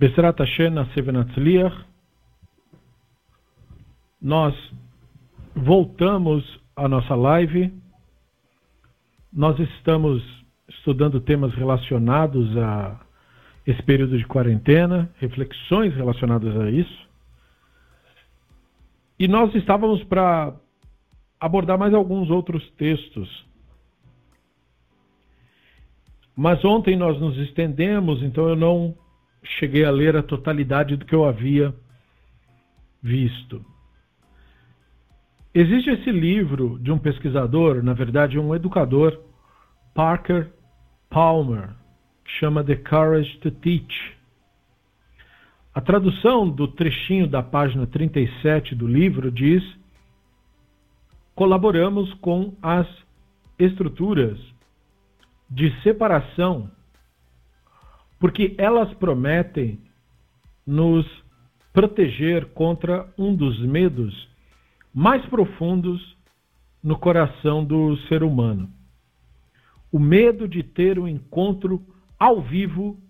Besrat Hashem Nasevenatzliach, nós voltamos à nossa live. Nós estamos estudando temas relacionados a esse período de quarentena, reflexões relacionadas a isso. E nós estávamos para abordar mais alguns outros textos. Mas ontem nós nos estendemos, então eu não cheguei a ler a totalidade do que eu havia visto. Existe esse livro de um pesquisador, na verdade, um educador, Parker Palmer, que chama The Courage to Teach. A tradução do trechinho da página 37 do livro diz: colaboramos com as estruturas de separação porque elas prometem nos proteger contra um dos medos mais profundos no coração do ser humano. O medo de ter um encontro ao vivo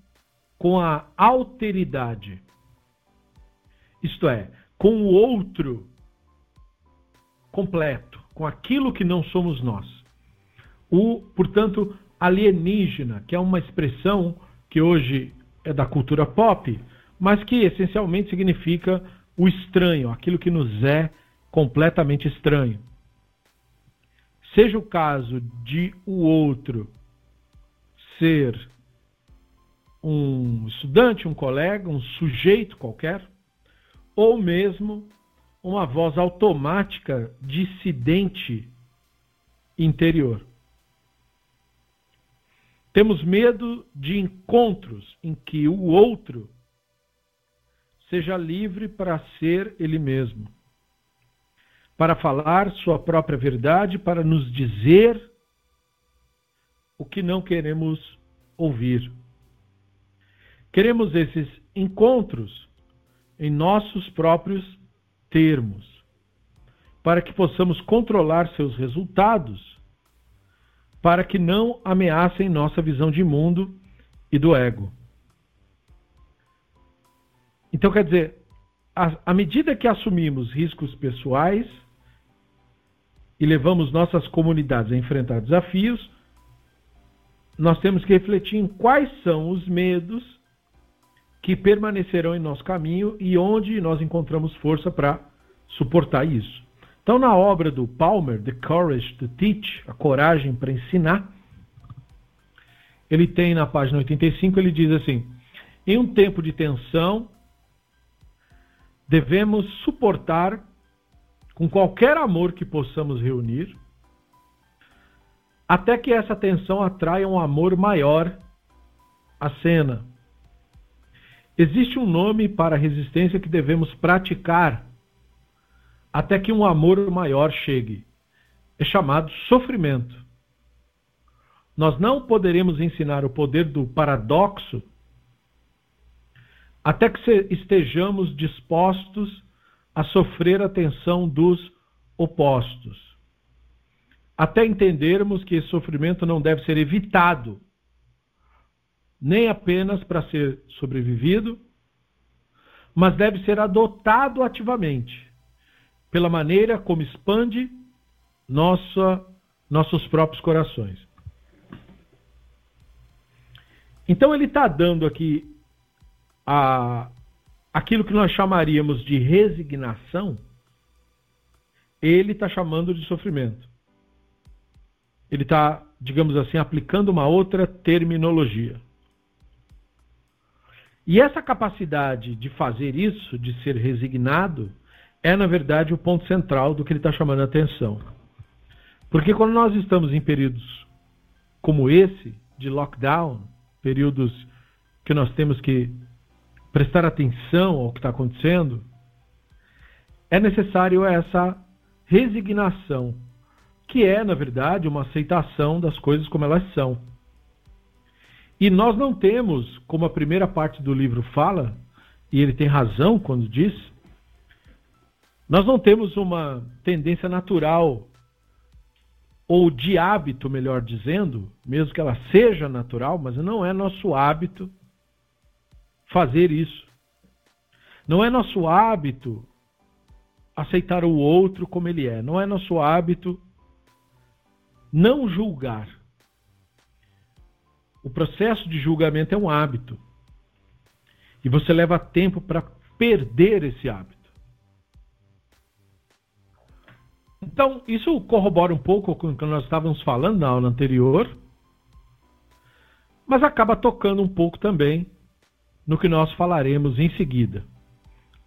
com a alteridade. Isto é, com o outro completo, com aquilo que não somos nós. O, portanto, alienígena, que é uma expressão que hoje é da cultura pop, mas que essencialmente significa o estranho, aquilo que nos é completamente estranho. Seja o caso de o outro ser um estudante, um colega, um sujeito qualquer, ou mesmo uma voz automática dissidente interior. Temos medo de encontros em que o outro seja livre para ser ele mesmo, para falar sua própria verdade, para nos dizer o que não queremos ouvir. Queremos esses encontros em nossos próprios termos, para que possamos controlar seus resultados para que não ameacem nossa visão de mundo e do ego. Então, quer dizer, à medida que assumimos riscos pessoais e levamos nossas comunidades a enfrentar desafios, nós temos que refletir em quais são os medos que permanecerão em nosso caminho e onde nós encontramos força para suportar isso. Então, na obra do Palmer, The Courage to Teach, a coragem para ensinar, ele tem na página 85, ele diz assim: em um tempo de tensão, devemos suportar com qualquer amor que possamos reunir, até que essa tensão atraia um amor maior à cena. Existe um nome para a resistência que devemos praticar até que um amor maior chegue. É chamado sofrimento. Nós não poderemos ensinar o poder do paradoxo até que estejamos dispostos a sofrer a tensão dos opostos. Até entendermos que esse sofrimento não deve ser evitado, nem apenas para ser sobrevivido, mas deve ser adotado ativamente pela maneira como expande nossa, nossos próprios corações. Então ele está dando aqui a, aquilo que nós chamaríamos de resignação, ele está chamando de sofrimento. Ele está, digamos assim, aplicando uma outra terminologia. E essa capacidade de fazer isso, de ser resignado, é, na verdade, o ponto central do que ele está chamando a atenção. Porque quando nós estamos em períodos como esse, de lockdown, períodos que nós temos que prestar atenção ao que está acontecendo, é necessário essa resignação, que é, na verdade, uma aceitação das coisas como elas são. E nós não temos, como a primeira parte do livro fala, e ele tem razão quando diz, nós não temos uma tendência natural, ou de hábito, melhor dizendo, mesmo que ela seja natural, mas não é nosso hábito fazer isso. Não é nosso hábito aceitar o outro como ele é. Não é nosso hábito não julgar. O processo de julgamento é um hábito. E você leva tempo para perder esse hábito. Então, isso corrobora um pouco com o que nós estávamos falando na aula anterior, mas acaba tocando um pouco também no que nós falaremos em seguida.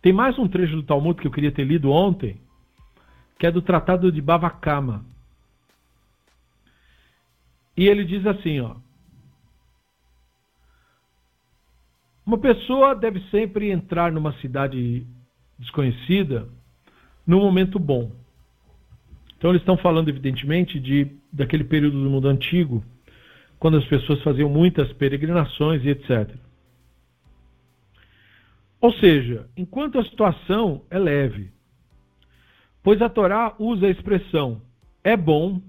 Tem mais um trecho do Talmud que eu queria ter lido ontem, que é do Tratado de Bavakama. E ele diz assim, ó: Uma pessoa deve sempre entrar numa cidade desconhecida num momento bom. Então eles estão falando evidentemente de daquele período do mundo antigo, quando as pessoas faziam muitas peregrinações e etc. Ou seja, enquanto a situação é leve, pois a Torá usa a expressão é bom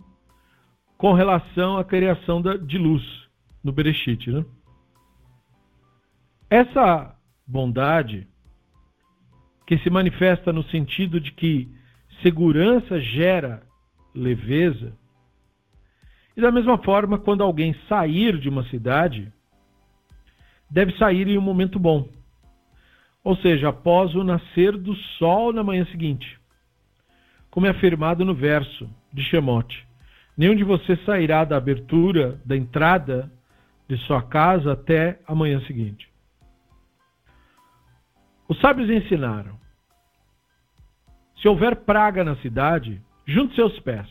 com relação à criação de luz no Bereshit. Né? Essa bondade, que se manifesta no sentido de que segurança gera leveza, e da mesma forma, quando alguém sair de uma cidade, deve sair em um momento bom. Ou seja, após o nascer do sol na manhã seguinte. Como é afirmado no verso de Shemote. Nenhum de vocês sairá da abertura, da entrada de sua casa até a manhã seguinte. Os sábios ensinaram: se houver praga na cidade, junte seus pés.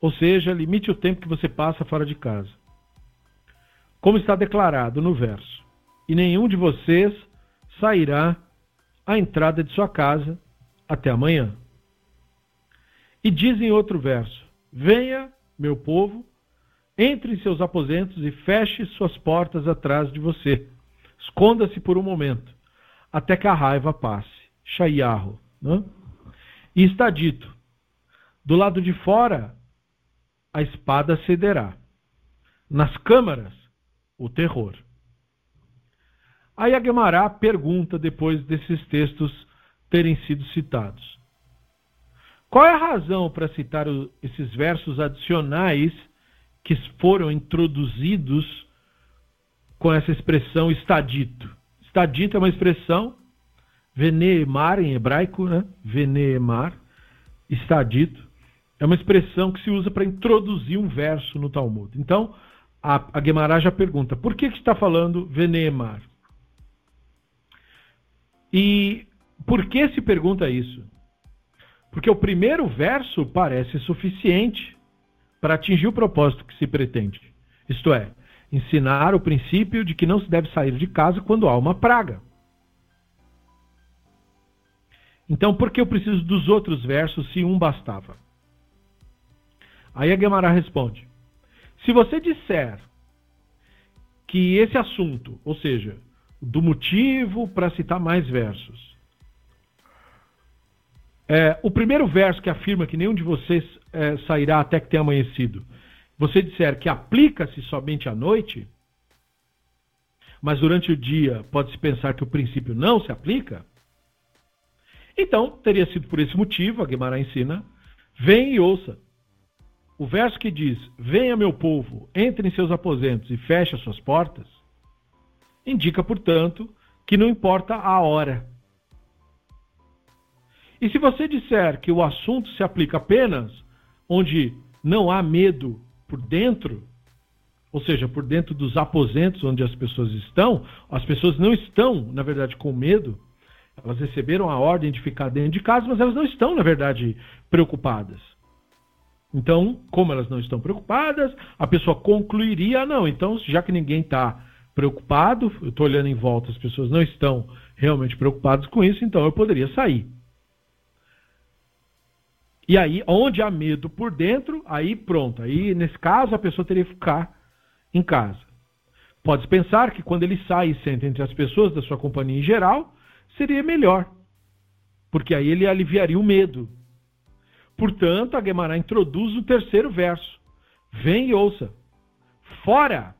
Ou seja, limite o tempo que você passa fora de casa. Como está declarado no verso: E nenhum de vocês sairá à entrada de sua casa até amanhã. E diz em outro verso: Venha, meu povo, entre em seus aposentos e feche suas portas atrás de você. Esconda-se por um momento, até que a raiva passe. Shaiarro. Né? E está dito: do lado de fora, a espada cederá. Nas câmaras, o terror. Aí a Guemará pergunta, depois desses textos terem sido citados: qual é a razão para citar esses versos adicionais que foram introduzidos com essa expressão está dito? Está dito é uma expressão veneemar em hebraico, né? Veneemar, está dito. É uma expressão que se usa para introduzir um verso no Talmud. Então, a, a Gemara já pergunta, por que, que está falando veneemar? E por que se pergunta isso? Porque o primeiro verso parece suficiente para atingir o propósito que se pretende. Isto é, ensinar o princípio de que não se deve sair de casa quando há uma praga. Então, por que eu preciso dos outros versos se um bastava? Aí a Gemara responde: se você disser que esse assunto, ou seja, do motivo para citar mais versos, é, o primeiro verso que afirma que nenhum de vocês é, sairá até que tenha amanhecido, você disser que aplica-se somente à noite, mas durante o dia pode-se pensar que o princípio não se aplica, então teria sido por esse motivo, a Guimarães ensina, vem e ouça. O verso que diz: Venha, meu povo, entre em seus aposentos e feche as suas portas, indica, portanto, que não importa a hora e se você disser que o assunto se aplica apenas onde não há medo por dentro, ou seja, por dentro dos aposentos onde as pessoas estão, as pessoas não estão, na verdade, com medo, elas receberam a ordem de ficar dentro de casa, mas elas não estão, na verdade, preocupadas. Então, como elas não estão preocupadas, a pessoa concluiria: ah, não, então, já que ninguém está preocupado, eu estou olhando em volta, as pessoas não estão realmente preocupadas com isso, então eu poderia sair. E aí, onde há medo por dentro, aí pronto. Aí, nesse caso, a pessoa teria que ficar em casa. Pode pensar que quando ele sai e senta entre as pessoas da sua companhia em geral, seria melhor. Porque aí ele aliviaria o medo. Portanto, a Guemará introduz o terceiro verso. Vem e ouça. Fora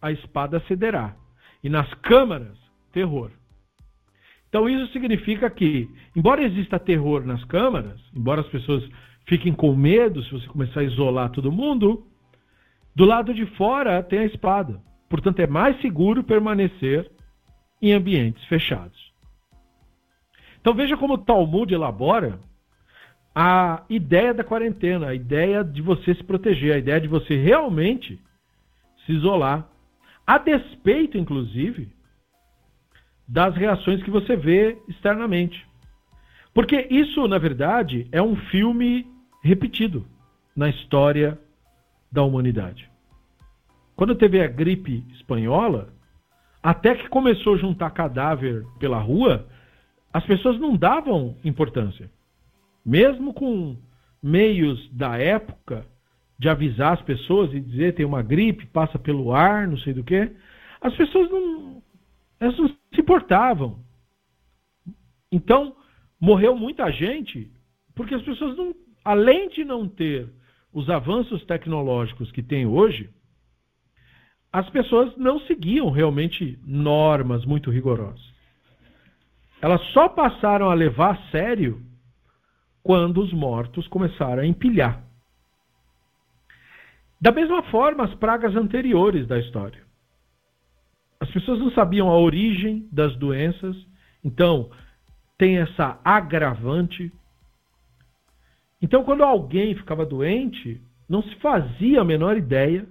a espada cederá. E nas câmaras, terror. Então isso significa que, embora exista terror nas câmaras, embora as pessoas fiquem com medo se você começar a isolar todo mundo, do lado de fora tem a espada. Portanto, é mais seguro permanecer em ambientes fechados. Então veja como o Talmud elabora a ideia da quarentena, a ideia de você se proteger, a ideia de você realmente se isolar, a despeito, inclusive, das reações que você vê externamente. Porque isso, na verdade, é um filme repetido na história da humanidade. Quando teve a gripe espanhola, até que começou a juntar cadáver pela rua, as pessoas não davam importância. Mesmo com meios da época de avisar as pessoas e dizer tem uma gripe, passa pelo ar, não sei do que, as pessoas não, elas não se importavam. Então, morreu muita gente porque as pessoas não, além de não ter os avanços tecnológicos que tem hoje, as pessoas não seguiam realmente normas muito rigorosas. Elas só passaram a levar a sério quando os mortos começaram a empilhar. Da mesma forma, as pragas anteriores da história. As pessoas não sabiam a origem das doenças, então tem essa agravante. Então, quando alguém ficava doente, não se fazia a menor ideia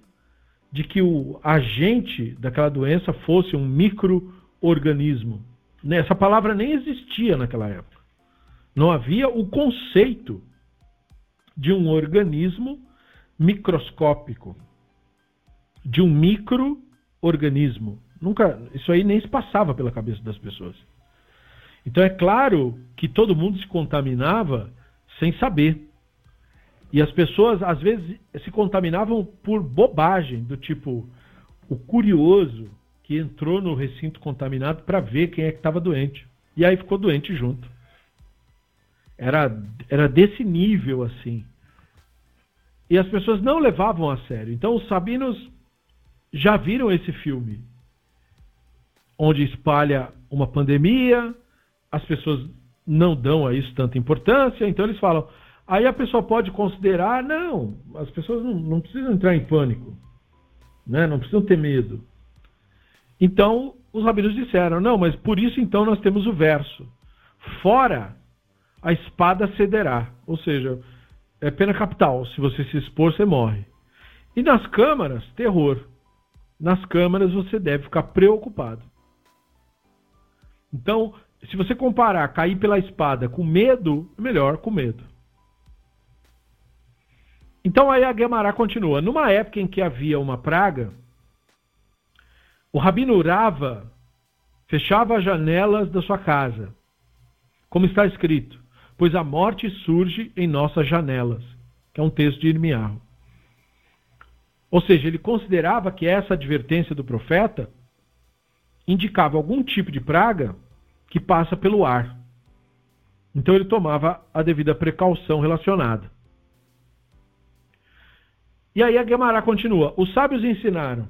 de que o agente daquela doença fosse um microorganismo. Essa palavra nem existia naquela época. Não havia o conceito de um organismo microscópico, de um microorganismo. Nunca, isso aí nem se passava pela cabeça das pessoas. Então é claro que todo mundo se contaminava sem saber. E as pessoas às vezes se contaminavam por bobagem, do tipo o curioso que entrou no recinto contaminado para ver quem é que estava doente. E aí ficou doente junto. Era, era desse nível assim. E as pessoas não levavam a sério. Então os sabinos já viram esse filme, onde espalha uma pandemia, as pessoas não dão a isso tanta importância, então eles falam. Aí a pessoa pode considerar, não, as pessoas não, não precisam entrar em pânico, né? não precisam ter medo. Então os rabinos disseram, não, mas por isso então nós temos o verso. Fora a espada cederá. Ou seja, é pena capital. Se você se expor, você morre. E nas câmaras, terror. Nas câmaras você deve ficar preocupado. Então, se você comparar cair pela espada com medo, é melhor com medo. Então aí a Gemara continua. Numa época em que havia uma praga, o Rabino Rava fechava as janelas da sua casa. Como está escrito: pois a morte surge em nossas janelas, que é um texto de Irmiarro. Ou seja, ele considerava que essa advertência do profeta indicava algum tipo de praga que passa pelo ar. Então ele tomava a devida precaução relacionada. E aí a Gemara continua: Os sábios ensinaram: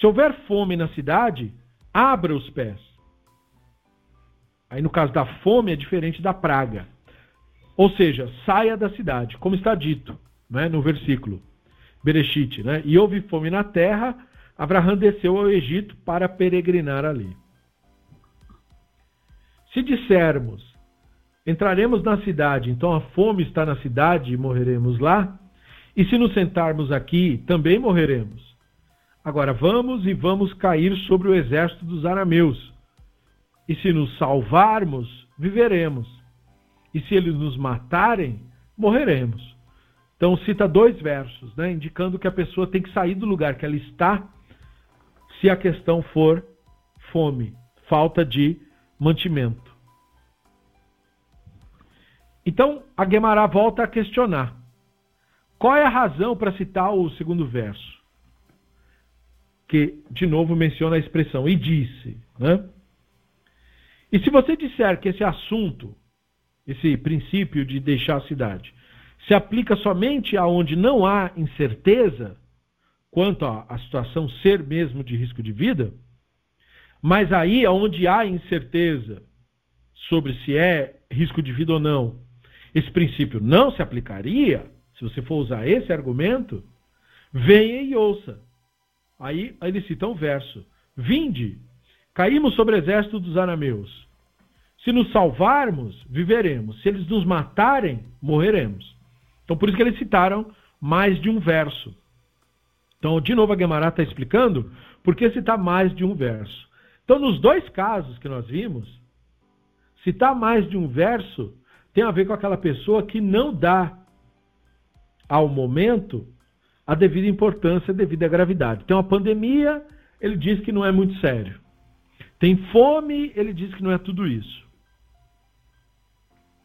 se houver fome na cidade, abra os pés Aí no caso da fome é diferente da praga. Ou seja, saia da cidade, como está dito né, no versículo Bereshit. Né? E houve fome na terra, Abraão desceu ao Egito para peregrinar ali. Se dissermos, entraremos na cidade, então a fome está na cidade e morreremos lá, e se nos sentarmos aqui, também morreremos. Agora vamos e vamos cair sobre o exército dos arameus e se nos salvarmos, viveremos. E se eles nos matarem, morreremos. Então cita dois versos, né, indicando que a pessoa tem que sair do lugar que ela está, se a questão for fome, falta de mantimento. Então a Guemará volta a questionar: qual é a razão para citar o segundo verso? Que de novo menciona a expressão e disse, né? E se você disser que esse assunto, esse princípio de deixar a cidade, se aplica somente aonde não há incerteza, quanto à situação ser mesmo de risco de vida, mas aí onde há incerteza sobre se é risco de vida ou não, esse princípio não se aplicaria, se você for usar esse argumento, venha e ouça. Aí, ele cita um verso: Vinde, caímos sobre o exército dos arameus. Se nos salvarmos, viveremos. Se eles nos matarem, morreremos. Então, por isso que eles citaram mais de um verso. Então, de novo, a Guemará está explicando por que citar mais de um verso. Então, nos dois casos que nós vimos, citar mais de um verso tem a ver com aquela pessoa que não dá ao momento a devida importância devido à gravidade. Tem uma pandemia, ele diz que não é muito sério. Tem fome, ele diz que não é tudo isso.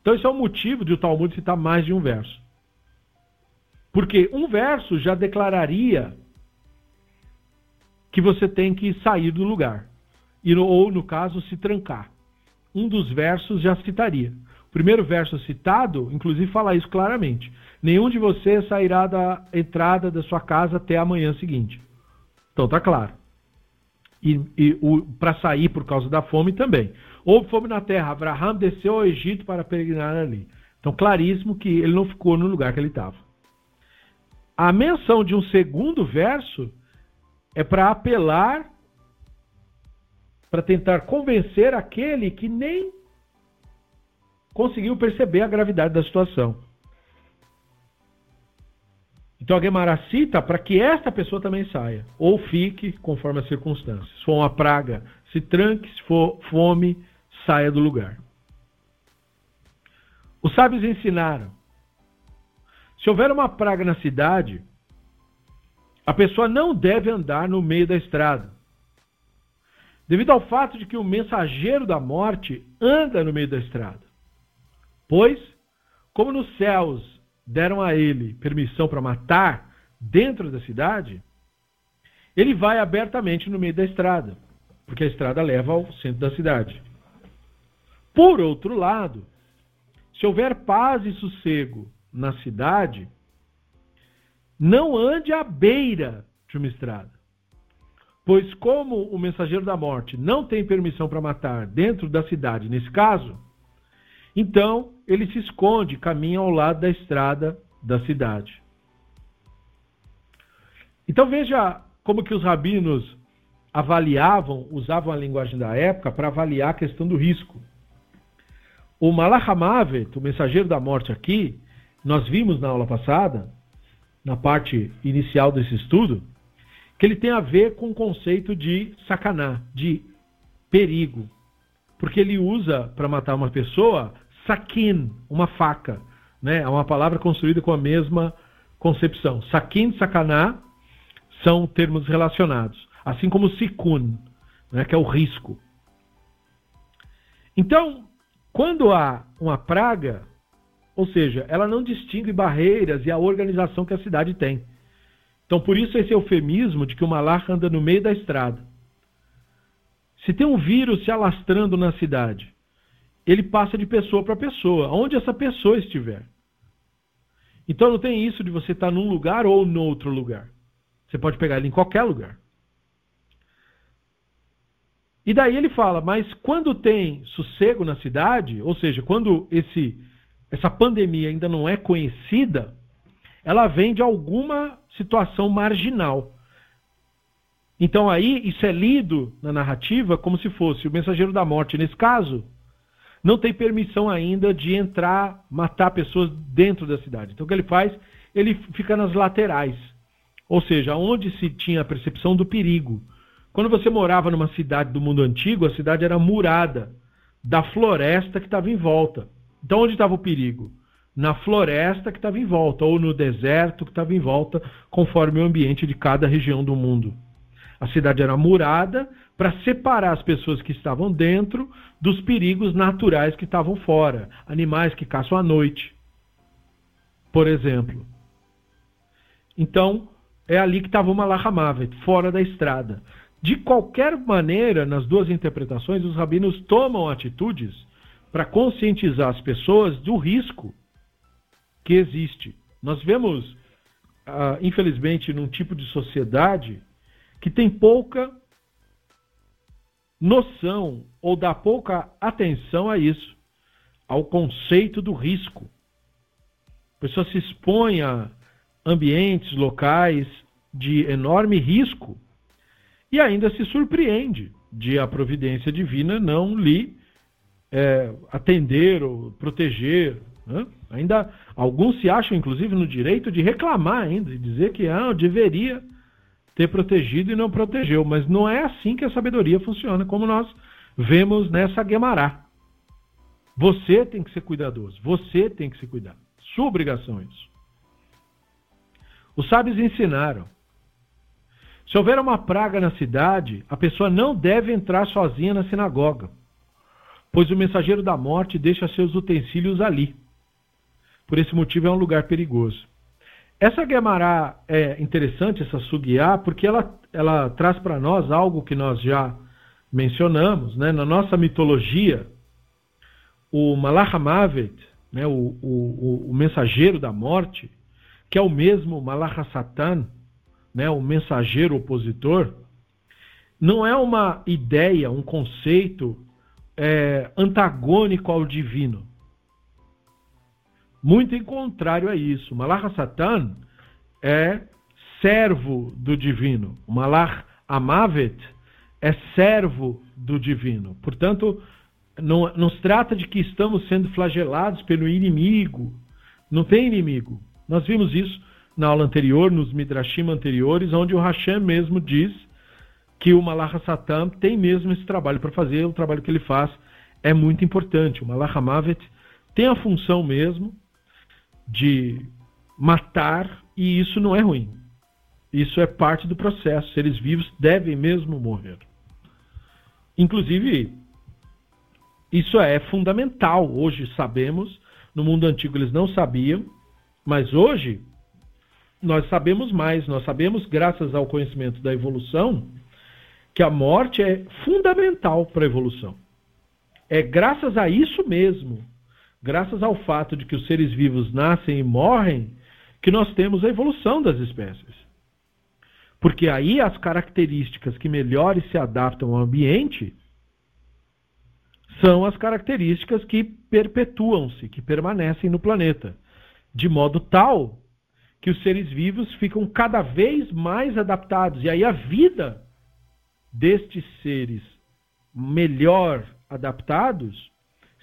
Então, esse é o motivo de o Talmud citar mais de um verso. Porque um verso já declararia que você tem que sair do lugar. Ou, no caso, se trancar. Um dos versos já citaria. Primeiro verso citado, inclusive, fala isso claramente. Nenhum de vocês sairá da entrada da sua casa até a manhã seguinte. Então, tá claro. E, e para sair por causa da fome também. Houve fome na terra. Abraham desceu ao Egito para peregrinar ali. Então, claríssimo que ele não ficou no lugar que ele estava. A menção de um segundo verso é para apelar, para tentar convencer aquele que nem conseguiu perceber a gravidade da situação. Então a Gemara cita para que esta pessoa também saia, ou fique conforme as circunstâncias. Se for uma praga, se tranque, se for fome, saia do lugar. Os sábios ensinaram: se houver uma praga na cidade, a pessoa não deve andar no meio da estrada. Devido ao fato de que o mensageiro da morte anda no meio da estrada. Pois, como nos céus deram a ele permissão para matar dentro da cidade, ele vai abertamente no meio da estrada, porque a estrada leva ao centro da cidade. Por outro lado, se houver paz e sossego na cidade, não ande à beira de uma estrada. Pois, como o mensageiro da morte não tem permissão para matar dentro da cidade, nesse caso, então ele se esconde, caminha ao lado da estrada da cidade. Então veja como que os rabinos avaliavam, usavam a linguagem da época para avaliar a questão do risco. O Malachamavet, o mensageiro da morte aqui, nós vimos na aula passada, na parte inicial desse estudo, que ele tem a ver com o conceito de sacaná, de perigo. Porque ele usa para matar uma pessoa saquin, uma faca. Né? É uma palavra construída com a mesma concepção. Saquin e sacaná são termos relacionados. Assim como sikun, né? que é o risco. Então, quando há uma praga, ou seja, ela não distingue barreiras e a organização que a cidade tem. Então, por isso, esse eufemismo de que o malar anda no meio da estrada. Se tem um vírus se alastrando na cidade, ele passa de pessoa para pessoa, onde essa pessoa estiver. Então, não tem isso de você estar num lugar ou no outro lugar. Você pode pegar ele em qualquer lugar. E daí ele fala, mas quando tem sossego na cidade, ou seja, quando esse, essa pandemia ainda não é conhecida, ela vem de alguma situação marginal. Então aí isso é lido na narrativa como se fosse o mensageiro da morte, nesse caso, não tem permissão ainda de entrar, matar pessoas dentro da cidade. Então o que ele faz? Ele fica nas laterais. Ou seja, onde se tinha a percepção do perigo. Quando você morava numa cidade do mundo antigo, a cidade era murada da floresta que estava em volta. Então, onde estava o perigo? Na floresta que estava em volta, ou no deserto que estava em volta, conforme o ambiente de cada região do mundo. A cidade era murada para separar as pessoas que estavam dentro dos perigos naturais que estavam fora, animais que caçam à noite, por exemplo. Então, é ali que estava o Malachamavet, fora da estrada. De qualquer maneira, nas duas interpretações, os rabinos tomam atitudes para conscientizar as pessoas do risco que existe. Nós vemos ah, infelizmente, num tipo de sociedade que tem pouca noção ou dá pouca atenção a isso, ao conceito do risco. A pessoa se expõe a ambientes, locais de enorme risco e ainda se surpreende de a providência divina não lhe é, atender ou proteger. Né? Ainda alguns se acham, inclusive, no direito de reclamar ainda, de dizer que ah, deveria ter protegido e não protegeu. Mas não é assim que a sabedoria funciona, como nós vemos nessa Guemará. Você tem que ser cuidadoso, você tem que se cuidar. Sua obrigação é isso. Os sábios ensinaram se houver uma praga na cidade, a pessoa não deve entrar sozinha na sinagoga, pois o mensageiro da morte deixa seus utensílios ali. Por esse motivo é um lugar perigoso. Essa Guemará é interessante, essa Sugiá, porque ela, ela traz para nós algo que nós já mencionamos. Né? Na nossa mitologia, o Malachamavet, né? o, o, o, mensageiro da morte, que é o mesmo Malachasatan, né, o mensageiro opositor, não é uma ideia, um conceito é, antagônico ao divino. Muito em contrário a isso. Malach Satan é servo do divino. Malach Amavet é servo do divino. Portanto, não, não se trata de que estamos sendo flagelados pelo inimigo. Não tem inimigo. Nós vimos isso na aula anterior, nos Midrashim anteriores, onde o Hashem mesmo diz que o Malach Satan tem mesmo esse trabalho para fazer, o trabalho que ele faz é muito importante. O Malach Mavet tem a função mesmo de matar e isso não é ruim. Isso é parte do processo. Seres vivos devem mesmo morrer. Inclusive, isso é fundamental. Hoje sabemos, no mundo antigo eles não sabiam, mas hoje nós sabemos mais, nós sabemos, graças ao conhecimento da evolução, que a morte é fundamental para a evolução. É graças a isso mesmo, graças ao fato de que os seres vivos nascem e morrem, que nós temos a evolução das espécies. Porque aí as características que melhor se adaptam ao ambiente são as características que perpetuam-se, que permanecem no planeta, de modo tal que os seres vivos ficam cada vez mais adaptados. E aí a vida destes seres melhor adaptados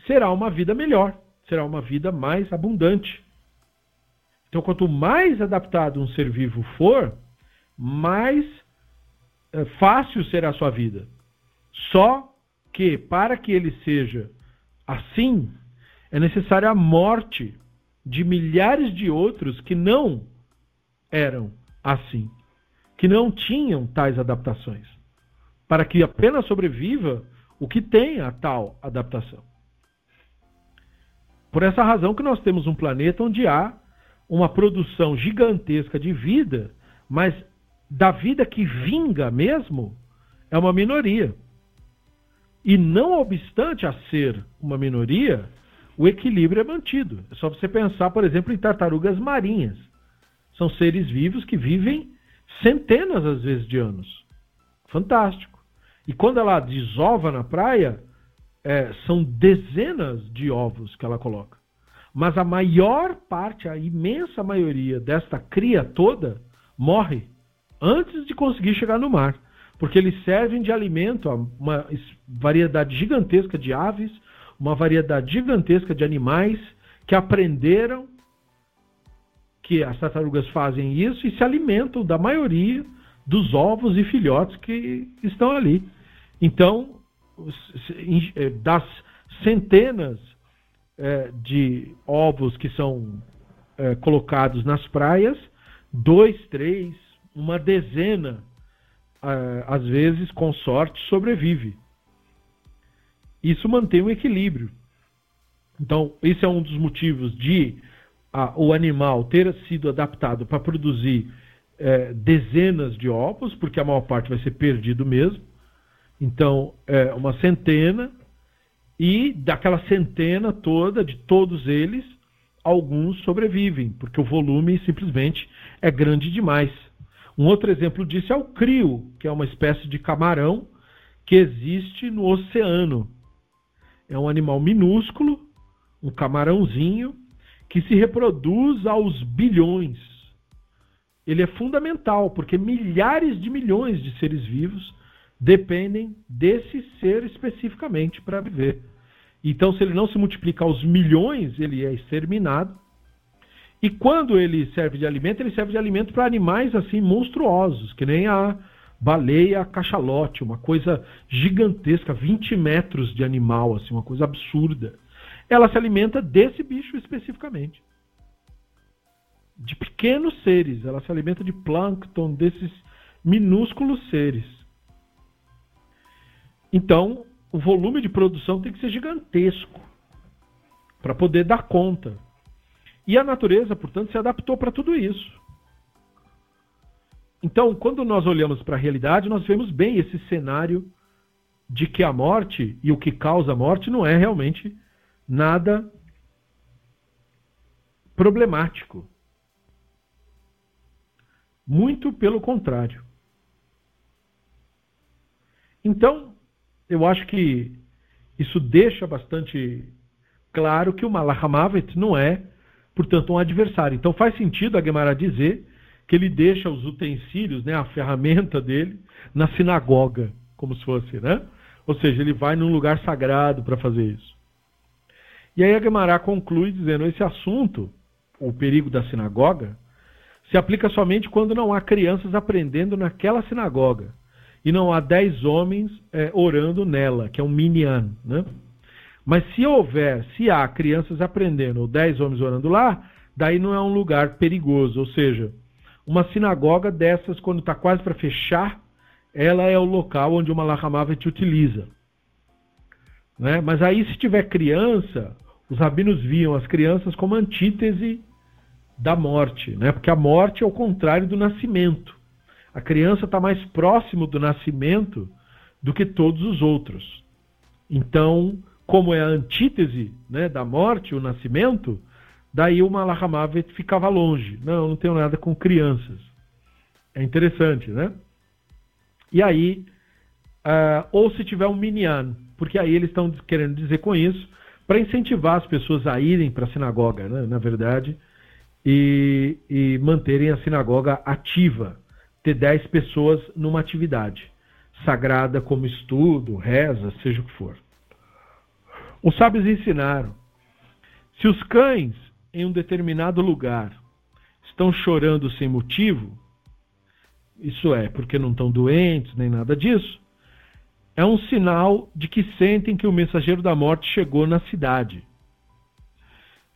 será uma vida melhor, será uma vida mais abundante. Então, quanto mais adaptado um ser vivo for, mais é, fácil será a sua vida. Só que, para que ele seja assim, é necessária a morte de milhares de outros que não eram assim, que não tinham tais adaptações, para que apenas sobreviva o que tem a tal adaptação. Por essa razão que nós temos um planeta onde há uma produção gigantesca de vida, mas da vida que vinga mesmo é uma minoria. E não obstante a ser uma minoria, o equilíbrio é mantido. É só você pensar, por exemplo, em tartarugas marinhas. São seres vivos que vivem centenas, às vezes, de anos. Fantástico. E quando ela desova na praia, é, são dezenas de ovos que ela coloca. Mas a maior parte, a imensa maioria desta cria toda, morre antes de conseguir chegar no mar. Porque eles servem de alimento a uma variedade gigantesca de aves, uma variedade gigantesca de animais que aprenderam que as tartarugas fazem isso e se alimentam da maioria dos ovos e filhotes que estão ali. Então, das centenas é, de ovos que são é, colocados nas praias, dois, três, uma dezena, às vezes, com sorte, sobrevive. Isso mantém o equilíbrio. Então, esse é um dos motivos de a, o animal ter sido adaptado para produzir é, dezenas de ovos, porque a maior parte vai ser perdido mesmo. Então, é uma centena, e daquela centena toda, de todos eles, alguns sobrevivem, porque o volume simplesmente é grande demais. Um outro exemplo disso é o crio, que é uma espécie de camarão que existe no oceano. É um animal minúsculo, um camarãozinho, que se reproduz aos bilhões. Ele é fundamental, porque milhares de milhões de seres vivos dependem desse ser especificamente para viver. Então, se ele não se multiplica aos milhões, ele é exterminado. E quando ele serve de alimento, ele serve de alimento para animais assim monstruosos, que nem a baleia cachalote, uma coisa gigantesca, 20 metros de animal, assim, uma coisa absurda. Ela se alimenta desse bicho especificamente. De pequenos seres, ela se alimenta de plâncton, desses minúsculos seres. Então, o volume de produção tem que ser gigantesco para poder dar conta. E a natureza, portanto, se adaptou para tudo isso. Então, quando nós olhamos para a realidade, nós vemos bem esse cenário de que a morte e o que causa a morte não é realmente nada problemático. Muito pelo contrário. Então, eu acho que isso deixa bastante claro que o Malachamavet não é, portanto, um adversário. Então faz sentido a Gemara dizer que ele deixa os utensílios, né, a ferramenta dele, na sinagoga, como se fosse, né? Ou seja, ele vai num lugar sagrado para fazer isso. E aí a Gemara conclui dizendo: esse assunto, o perigo da sinagoga, se aplica somente quando não há crianças aprendendo naquela sinagoga e não há dez homens é, orando nela, que é um minyan. Né? Mas se houver, se há crianças aprendendo ou dez homens orando lá, daí não é um lugar perigoso. Ou seja, uma sinagoga dessas, quando está quase para fechar, ela é o local onde uma Lahamavet utiliza. Né? Mas aí, se tiver criança, os rabinos viam as crianças como antítese da morte, né? porque a morte é o contrário do nascimento. A criança está mais próximo do nascimento do que todos os outros. Então, como é a antítese né, da morte, o nascimento, daí o Malachamavet ficava longe. Não, não tenho nada com crianças. É interessante, né? E aí, uh, ou se tiver um minyan, porque aí eles estão querendo dizer com isso, para incentivar as pessoas a irem para a sinagoga, né, na verdade, e, e manterem a sinagoga ativa ter 10 pessoas numa atividade sagrada como estudo, reza, seja o que for. Os sábios ensinaram: se os cães em um determinado lugar estão chorando sem motivo, isso é, porque não estão doentes nem nada disso, é um sinal de que sentem que o mensageiro da morte chegou na cidade.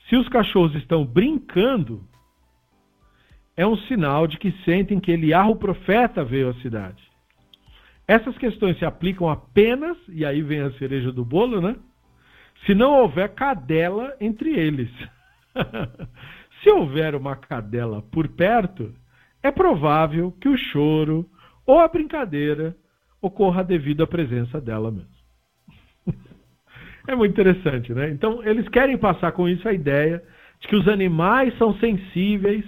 Se os cachorros estão brincando, é um sinal de que sentem que Eliarro o profeta veio à cidade. Essas questões se aplicam apenas, e aí vem a cereja do bolo, né? Se não houver cadela entre eles. se houver uma cadela por perto, é provável que o choro ou a brincadeira ocorra devido à presença dela mesmo. é muito interessante, né? Então, eles querem passar com isso a ideia de que os animais são sensíveis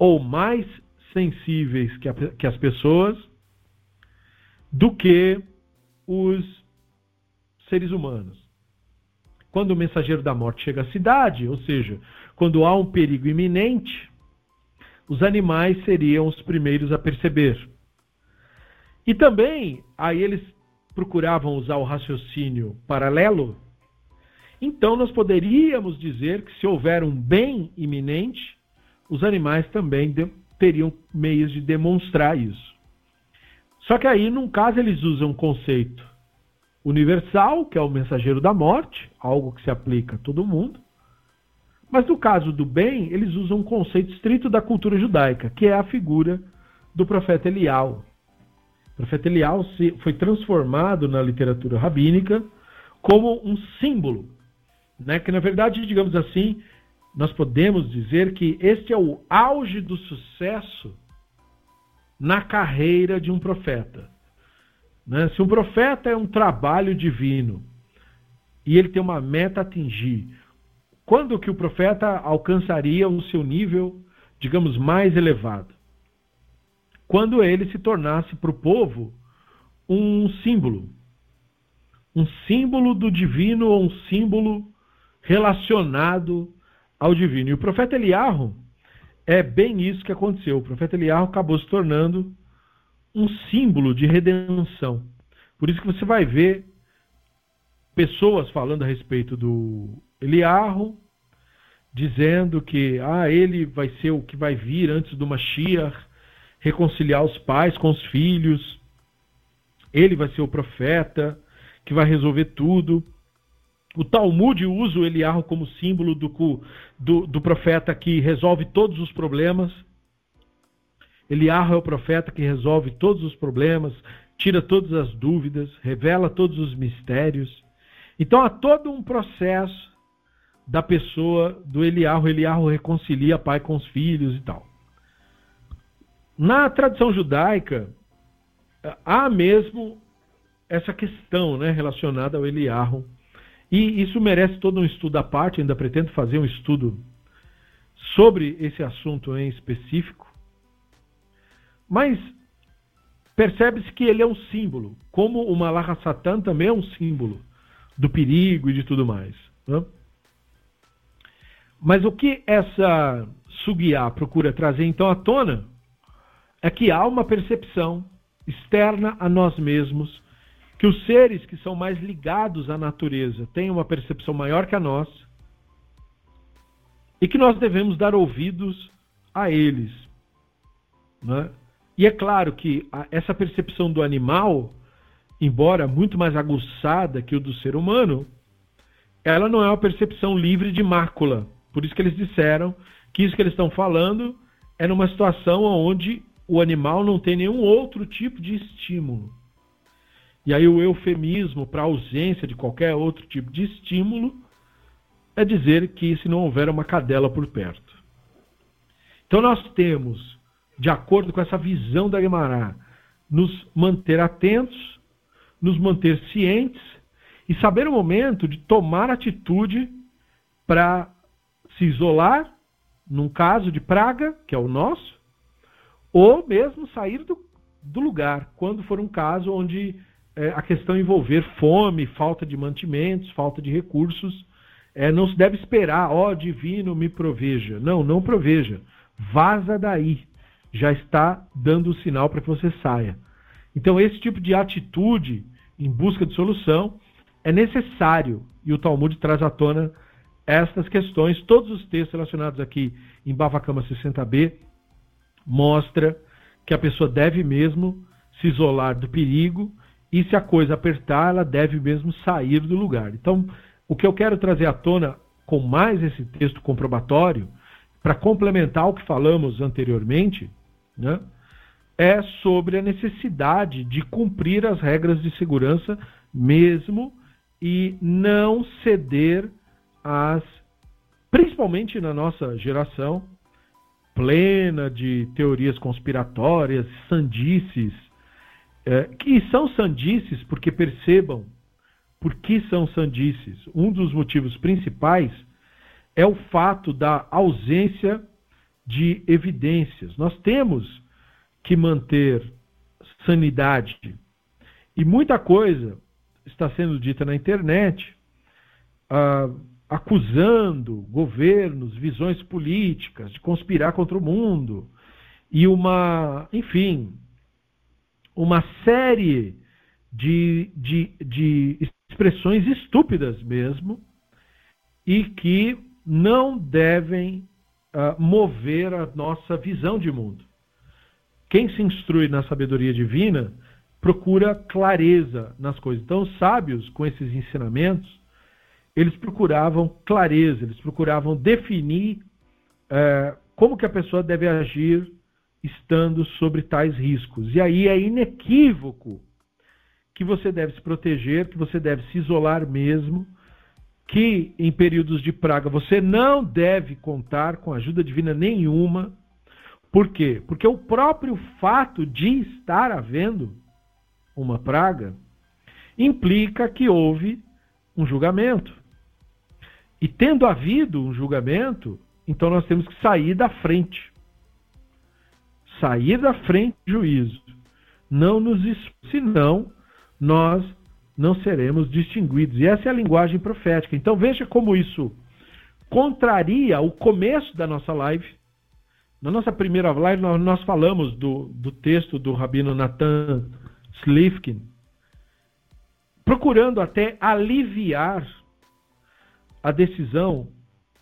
ou mais sensíveis que, a, que as pessoas do que os seres humanos. Quando o mensageiro da morte chega à cidade, ou seja, quando há um perigo iminente, os animais seriam os primeiros a perceber. E também, aí eles procuravam usar o raciocínio paralelo. Então, nós poderíamos dizer que se houver um bem iminente, os animais também de, teriam meios de demonstrar isso. Só que aí, num caso, eles usam um conceito universal, que é o mensageiro da morte, algo que se aplica a todo mundo. Mas no caso do bem, eles usam um conceito estrito da cultura judaica, que é a figura do profeta Elial. O profeta Elial foi transformado na literatura rabínica como um símbolo, né? que na verdade, digamos assim, nós podemos dizer que este é o auge do sucesso na carreira de um profeta. Né? Se um profeta é um trabalho divino e ele tem uma meta a atingir, quando que o profeta alcançaria o seu nível, digamos, mais elevado? Quando ele se tornasse para o povo um símbolo. Um símbolo do divino ou um símbolo relacionado ao divino. E o profeta Eliarro é bem isso que aconteceu. O profeta Eliarro acabou se tornando um símbolo de redenção. Por isso que você vai ver pessoas falando a respeito do Eliarro, dizendo que ah, ele vai ser o que vai vir antes do Mashiach, reconciliar os pais com os filhos, ele vai ser o profeta que vai resolver tudo. O Talmud usa o Eliarro como símbolo do, do, do profeta que resolve todos os problemas. Eliarro é o profeta que resolve todos os problemas, tira todas as dúvidas, revela todos os mistérios. Então há todo um processo da pessoa do Eliarro. Eliarro reconcilia pai com os filhos e tal. Na tradição judaica, há mesmo essa questão né, relacionada ao Eliarro e isso merece todo um estudo à parte, ainda pretendo fazer um estudo sobre esse assunto em específico. Mas percebe-se que ele é um símbolo, como o Malaha Satan também é um símbolo do perigo e de tudo mais. Né? Mas o que essa Sugiá procura trazer então à tona é que há uma percepção externa a nós mesmos que os seres que são mais ligados à natureza têm uma percepção maior que a nossa e que nós devemos dar ouvidos a eles. Né? E é claro que essa percepção do animal, embora muito mais aguçada que o do ser humano, ela não é uma percepção livre de mácula. Por isso que eles disseram que isso que eles estão falando é numa situação onde o animal não tem nenhum outro tipo de estímulo. E aí o eufemismo para ausência de qualquer outro tipo de estímulo é dizer que se não houver uma cadela por perto. Então nós temos, de acordo com essa visão da Guimarães, nos manter atentos, nos manter cientes e saber o momento de tomar atitude para se isolar, num caso de praga, que é o nosso, ou mesmo sair do, do lugar, quando for um caso onde a questão envolver fome, falta de mantimentos, falta de recursos. É, não se deve esperar, ó oh, divino, me proveja. Não, não proveja. Vaza daí. Já está dando o sinal para que você saia. Então, esse tipo de atitude em busca de solução é necessário. E o Talmud traz à tona estas questões. Todos os textos relacionados aqui em Bavacama 60b mostra que a pessoa deve mesmo se isolar do perigo e se a coisa apertar, ela deve mesmo sair do lugar. Então, o que eu quero trazer à tona com mais esse texto comprobatório, para complementar o que falamos anteriormente, né, é sobre a necessidade de cumprir as regras de segurança mesmo e não ceder às, principalmente na nossa geração, plena de teorias conspiratórias, sandices, é, que são sandices porque percebam por que são sandices. Um dos motivos principais é o fato da ausência de evidências. Nós temos que manter sanidade. E muita coisa está sendo dita na internet, uh, acusando governos, visões políticas de conspirar contra o mundo. E uma, enfim, uma série de, de, de expressões estúpidas mesmo e que não devem uh, mover a nossa visão de mundo. Quem se instrui na sabedoria divina procura clareza nas coisas. Então, os sábios, com esses ensinamentos, eles procuravam clareza, eles procuravam definir uh, como que a pessoa deve agir estando sobre tais riscos. E aí é inequívoco que você deve se proteger, que você deve se isolar mesmo, que em períodos de praga você não deve contar com ajuda divina nenhuma. Por quê? Porque o próprio fato de estar havendo uma praga implica que houve um julgamento. E tendo havido um julgamento, então nós temos que sair da frente. Sair da frente do juízo. Não nos senão nós não seremos distinguidos. E essa é a linguagem profética. Então veja como isso contraria o começo da nossa live. Na nossa primeira live, nós, nós falamos do, do texto do rabino Nathan Slifkin, procurando até aliviar a decisão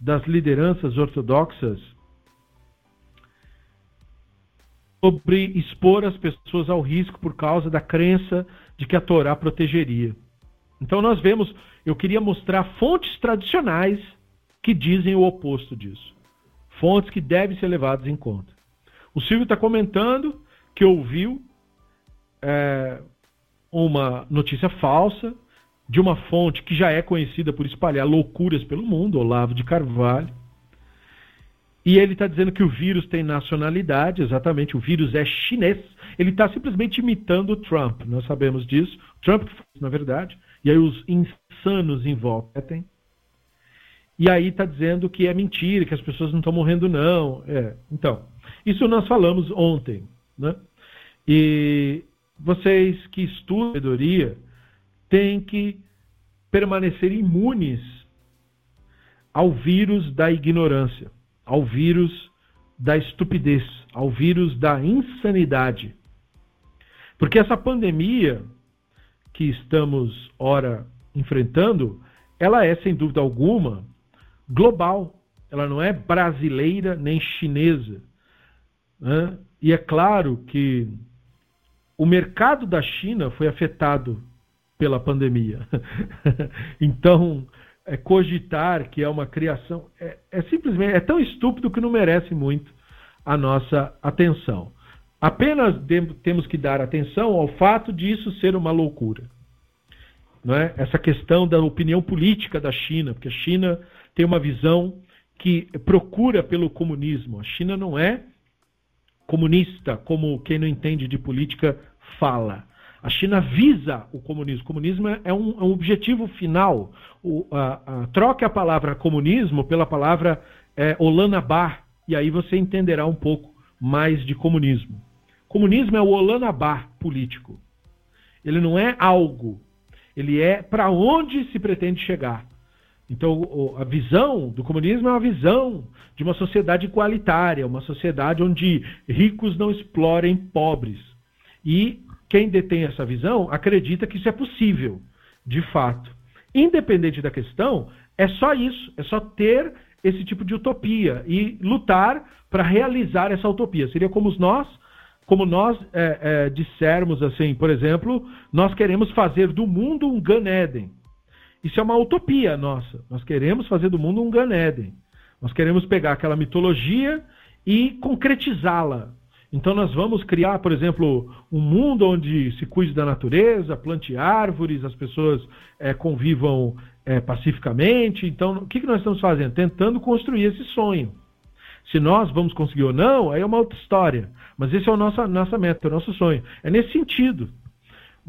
das lideranças ortodoxas sobre expor as pessoas ao risco por causa da crença de que a Torá protegeria. Então nós vemos, eu queria mostrar fontes tradicionais que dizem o oposto disso. Fontes que devem ser levadas em conta. O Silvio está comentando que ouviu é, uma notícia falsa de uma fonte que já é conhecida por espalhar loucuras pelo mundo, Olavo de Carvalho. E ele está dizendo que o vírus tem nacionalidade, exatamente, o vírus é chinês. Ele está simplesmente imitando o Trump, nós sabemos disso. Trump, na verdade, e aí os insanos em volta tem. E aí está dizendo que é mentira, que as pessoas não estão morrendo, não. É. Então, isso nós falamos ontem. Né? E vocês que estudam sabedoria têm que permanecer imunes ao vírus da ignorância, ao vírus da estupidez, ao vírus da insanidade. Porque essa pandemia que estamos, ora, enfrentando, ela é, sem dúvida alguma, global. Ela não é brasileira nem chinesa. Né? E é claro que o mercado da China foi afetado pela pandemia. então, é, cogitar que é uma criação é, é, simplesmente é tão estúpido que não merece muito a nossa atenção. Apenas temos que dar atenção ao fato disso ser uma loucura. Não é? Essa questão da opinião política da China, porque a China tem uma visão que procura pelo comunismo. A China não é comunista, como quem não entende de política fala. A China visa o comunismo. O comunismo é um, é um objetivo final. O, a, a, troque a palavra comunismo pela palavra é, Olanabar, e aí você entenderá um pouco mais de comunismo. Comunismo é o Olanabar político. Ele não é algo, ele é para onde se pretende chegar. Então, a visão do comunismo é uma visão de uma sociedade igualitária, uma sociedade onde ricos não explorem pobres. E quem detém essa visão acredita que isso é possível, de fato. Independente da questão, é só isso, é só ter esse tipo de utopia e lutar para realizar essa utopia. Seria como nós, como nós é, é, dissermos assim, por exemplo, nós queremos fazer do mundo um Gan Eden. Isso é uma utopia nossa. Nós queremos fazer do mundo um Gan Eden. Nós queremos pegar aquela mitologia e concretizá-la. Então nós vamos criar, por exemplo, um mundo onde se cuide da natureza, plante árvores, as pessoas é, convivam é, pacificamente. Então, o que, que nós estamos fazendo? Tentando construir esse sonho. Se nós vamos conseguir ou não, aí é uma outra história. Mas esse é o nosso, nossa meta, é o nosso sonho. É nesse sentido.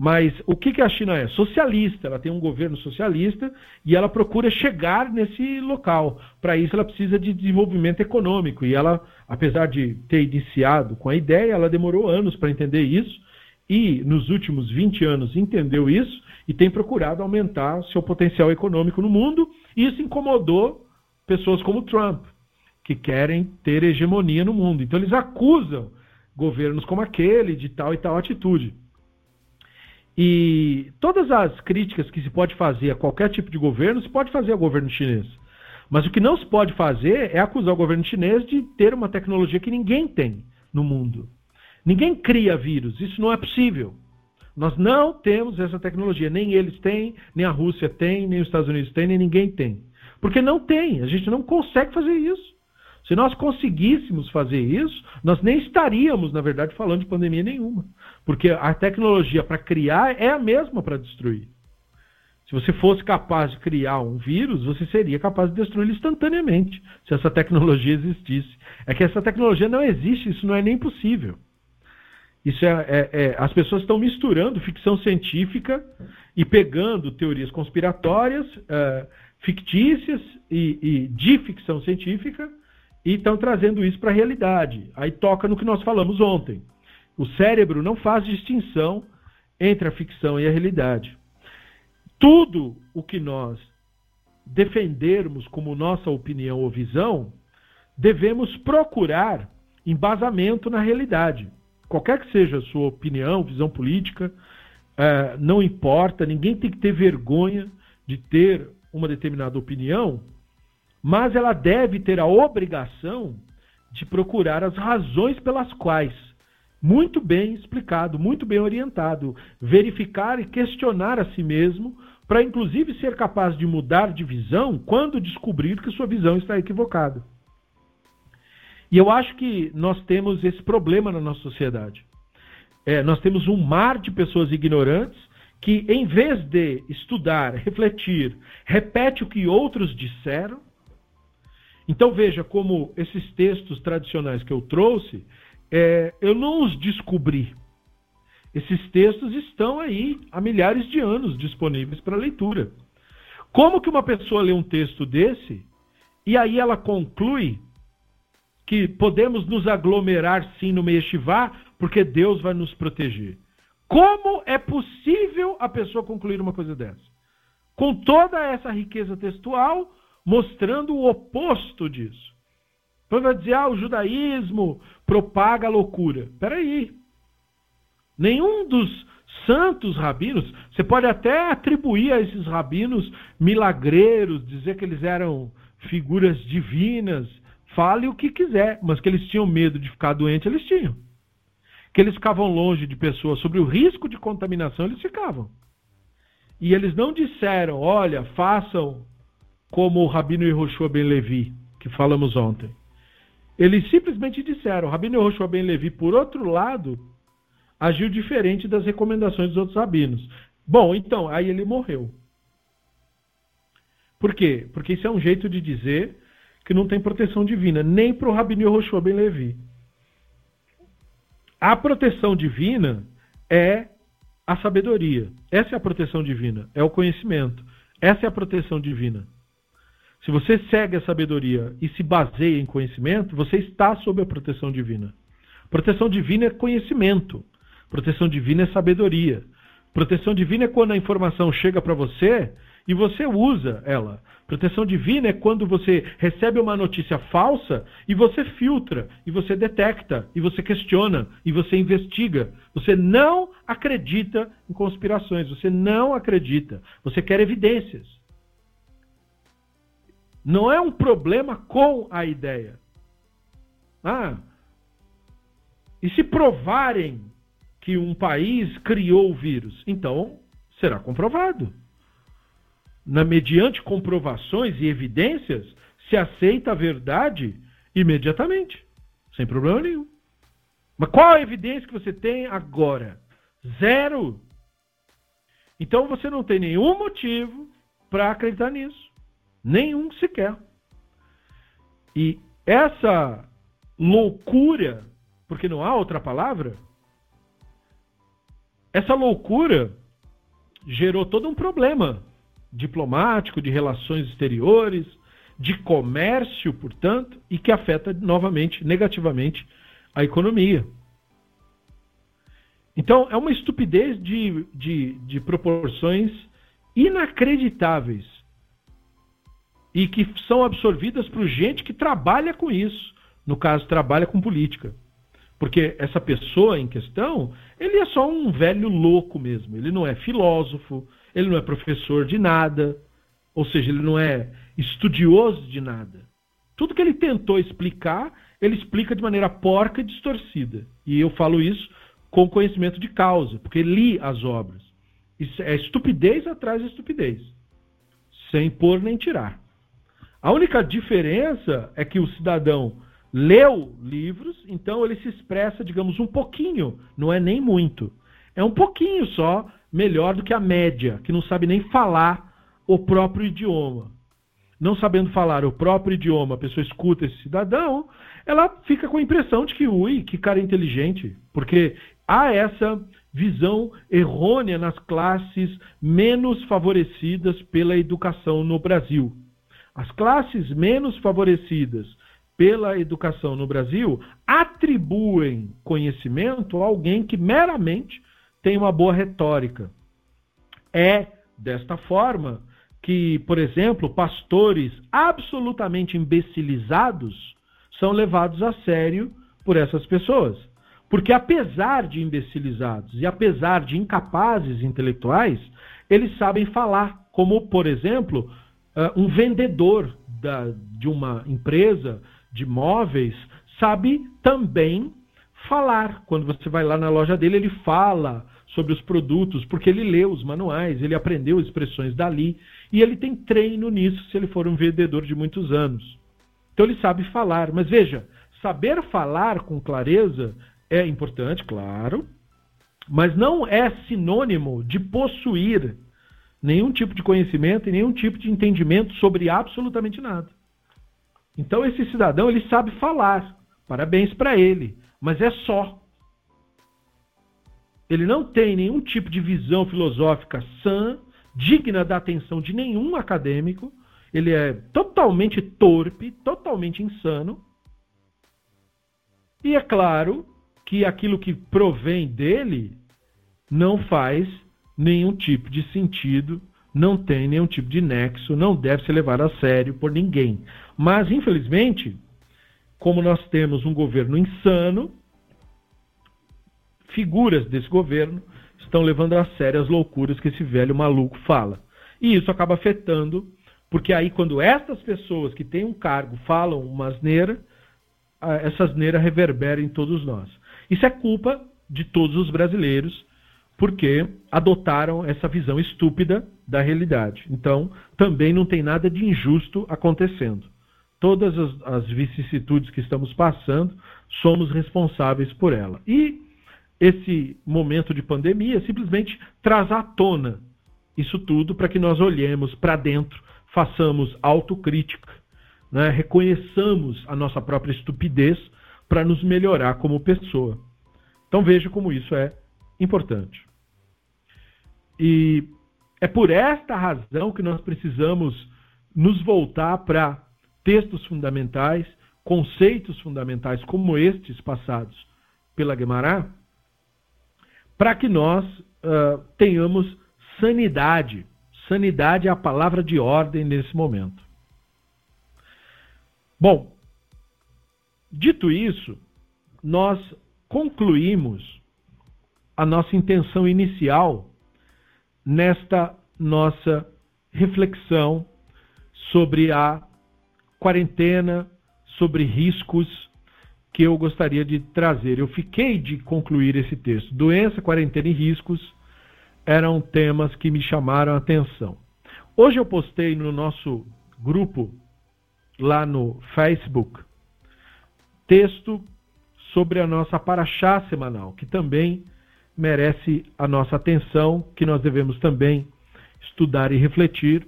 Mas o que, que a China é? Socialista. Ela tem um governo socialista e ela procura chegar nesse local. Para isso, ela precisa de desenvolvimento econômico. E ela, apesar de ter iniciado com a ideia, ela demorou anos para entender isso. E nos últimos 20 anos entendeu isso e tem procurado aumentar seu potencial econômico no mundo. E isso incomodou pessoas como Trump, que querem ter hegemonia no mundo. Então, eles acusam governos como aquele de tal e tal atitude. E todas as críticas que se pode fazer a qualquer tipo de governo, se pode fazer ao governo chinês. Mas o que não se pode fazer é acusar o governo chinês de ter uma tecnologia que ninguém tem no mundo. Ninguém cria vírus, isso não é possível. Nós não temos essa tecnologia, nem eles têm, nem a Rússia tem, nem os Estados Unidos têm, nem ninguém tem. Porque não tem, a gente não consegue fazer isso. Se nós conseguíssemos fazer isso, nós nem estaríamos, na verdade, falando de pandemia nenhuma. Porque a tecnologia para criar é a mesma para destruir. Se você fosse capaz de criar um vírus, você seria capaz de destruí-lo instantaneamente, se essa tecnologia existisse. É que essa tecnologia não existe, isso não é nem possível. Isso é, é, é as pessoas estão misturando ficção científica e pegando teorias conspiratórias, é, fictícias e, e de ficção científica e estão trazendo isso para a realidade. Aí toca no que nós falamos ontem. O cérebro não faz distinção entre a ficção e a realidade. Tudo o que nós defendermos como nossa opinião ou visão, devemos procurar embasamento na realidade. Qualquer que seja a sua opinião, visão política, é, não importa, ninguém tem que ter vergonha de ter uma determinada opinião, mas ela deve ter a obrigação de procurar as razões pelas quais, muito bem explicado, muito bem orientado, verificar e questionar a si mesmo, para inclusive ser capaz de mudar de visão quando descobrir que sua visão está equivocada. E eu acho que nós temos esse problema na nossa sociedade. É, nós temos um mar de pessoas ignorantes que, em vez de estudar, refletir, repete o que outros disseram então veja como esses textos tradicionais que eu trouxe, é, eu não os descobri. Esses textos estão aí há milhares de anos disponíveis para leitura. Como que uma pessoa lê um texto desse e aí ela conclui que podemos nos aglomerar sim no Meshivá porque Deus vai nos proteger? Como é possível a pessoa concluir uma coisa dessa? Com toda essa riqueza textual, mostrando o oposto disso. Então vai dizer, ah, o judaísmo propaga a loucura. Peraí. Nenhum dos santos rabinos, você pode até atribuir a esses rabinos milagreiros, dizer que eles eram figuras divinas, fale o que quiser, mas que eles tinham medo de ficar doente, eles tinham. Que eles ficavam longe de pessoas sobre o risco de contaminação, eles ficavam. E eles não disseram, olha, façam como o Rabino Yehoshua Ben Levi, que falamos ontem. Eles simplesmente disseram, Rabino Yehoshua Ben Levi, por outro lado, agiu diferente das recomendações dos outros rabinos. Bom, então, aí ele morreu. Por quê? Porque isso é um jeito de dizer que não tem proteção divina, nem para o Rabino Yehoshua Ben Levi. A proteção divina é a sabedoria. Essa é a proteção divina, é o conhecimento. Essa é a proteção divina. Se você segue a sabedoria e se baseia em conhecimento, você está sob a proteção divina. Proteção divina é conhecimento. Proteção divina é sabedoria. Proteção divina é quando a informação chega para você e você usa ela. Proteção divina é quando você recebe uma notícia falsa e você filtra, e você detecta, e você questiona, e você investiga. Você não acredita em conspirações, você não acredita. Você quer evidências. Não é um problema com a ideia. Ah, e se provarem que um país criou o vírus? Então, será comprovado. Na, mediante comprovações e evidências, se aceita a verdade imediatamente, sem problema nenhum. Mas qual a evidência que você tem agora? Zero. Então você não tem nenhum motivo para acreditar nisso. Nenhum sequer. E essa loucura, porque não há outra palavra, essa loucura gerou todo um problema diplomático, de relações exteriores, de comércio, portanto, e que afeta novamente, negativamente, a economia. Então, é uma estupidez de, de, de proporções inacreditáveis e que são absorvidas por gente que trabalha com isso. No caso, trabalha com política. Porque essa pessoa em questão, ele é só um velho louco mesmo. Ele não é filósofo, ele não é professor de nada, ou seja, ele não é estudioso de nada. Tudo que ele tentou explicar, ele explica de maneira porca e distorcida. E eu falo isso com conhecimento de causa, porque li as obras. Isso é estupidez atrás de estupidez, sem pôr nem tirar. A única diferença é que o cidadão leu livros, então ele se expressa, digamos, um pouquinho, não é nem muito. É um pouquinho só melhor do que a média, que não sabe nem falar o próprio idioma. Não sabendo falar o próprio idioma, a pessoa escuta esse cidadão, ela fica com a impressão de que, ui, que cara inteligente, porque há essa visão errônea nas classes menos favorecidas pela educação no Brasil. As classes menos favorecidas pela educação no Brasil atribuem conhecimento a alguém que meramente tem uma boa retórica. É desta forma que, por exemplo, pastores absolutamente imbecilizados são levados a sério por essas pessoas. Porque, apesar de imbecilizados e apesar de incapazes intelectuais, eles sabem falar, como, por exemplo, uh, um vendedor da, de uma empresa de móveis sabe também falar. Quando você vai lá na loja dele, ele fala sobre os produtos, porque ele leu os manuais, ele aprendeu expressões dali, e ele tem treino nisso se ele for um vendedor de muitos anos. Então ele sabe falar. Mas veja, saber falar com clareza é importante, claro, mas não é sinônimo de possuir nenhum tipo de conhecimento e nenhum tipo de entendimento sobre absolutamente nada. Então esse cidadão ele sabe falar, parabéns para ele, mas é só. Ele não tem nenhum tipo de visão filosófica sã, digna da atenção de nenhum acadêmico. Ele é totalmente torpe, totalmente insano. E é claro que aquilo que provém dele não faz nenhum tipo de sentido, não tem nenhum tipo de nexo, não deve ser levado a sério por ninguém. Mas, infelizmente, como nós temos um governo insano, figuras desse governo estão levando a sério as loucuras que esse velho maluco fala. E isso acaba afetando, porque aí quando estas pessoas que têm um cargo falam uma asneira, essa asneira reverbera em todos nós. Isso é culpa de todos os brasileiros, porque adotaram essa visão estúpida da realidade. Então, também não tem nada de injusto acontecendo. Todas as, as vicissitudes que estamos passando, somos responsáveis por ela. E esse momento de pandemia simplesmente traz à tona isso tudo para que nós olhemos para dentro, façamos autocrítica, né? reconheçamos a nossa própria estupidez para nos melhorar como pessoa. Então veja como isso é importante. E é por esta razão que nós precisamos nos voltar para textos fundamentais, conceitos fundamentais como estes passados pela Guimarães, para que nós uh, tenhamos sanidade. Sanidade é a palavra de ordem nesse momento. Bom, dito isso, nós concluímos a nossa intenção inicial nesta nossa reflexão sobre a quarentena, sobre riscos que eu gostaria de trazer. Eu fiquei de concluir esse texto. Doença, quarentena e riscos eram temas que me chamaram a atenção. Hoje eu postei no nosso grupo, lá no Facebook, texto sobre a nossa paraxá semanal, que também merece a nossa atenção, que nós devemos também estudar e refletir.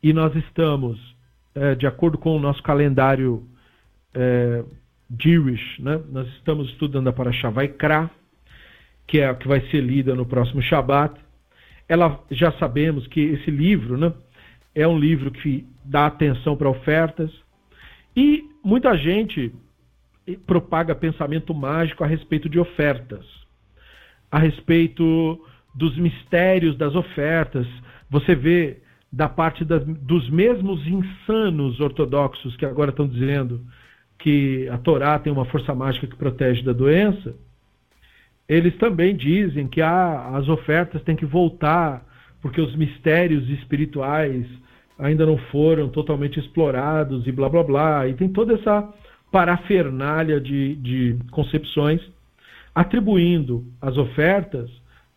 E nós estamos, é, de acordo com o nosso calendário é, Jewish, né? Nós estamos estudando a Parashá Vaikra, que é a que vai ser lida no próximo Shabat. Ela já sabemos que esse livro, né, é um livro que dá atenção para ofertas e muita gente propaga pensamento mágico a respeito de ofertas, a respeito dos mistérios das ofertas. Você vê da parte da, dos mesmos insanos ortodoxos que agora estão dizendo que a Torá tem uma força mágica que protege da doença, eles também dizem que ah, as ofertas têm que voltar porque os mistérios espirituais ainda não foram totalmente explorados e blá blá blá. E tem toda essa parafernália de, de concepções atribuindo às ofertas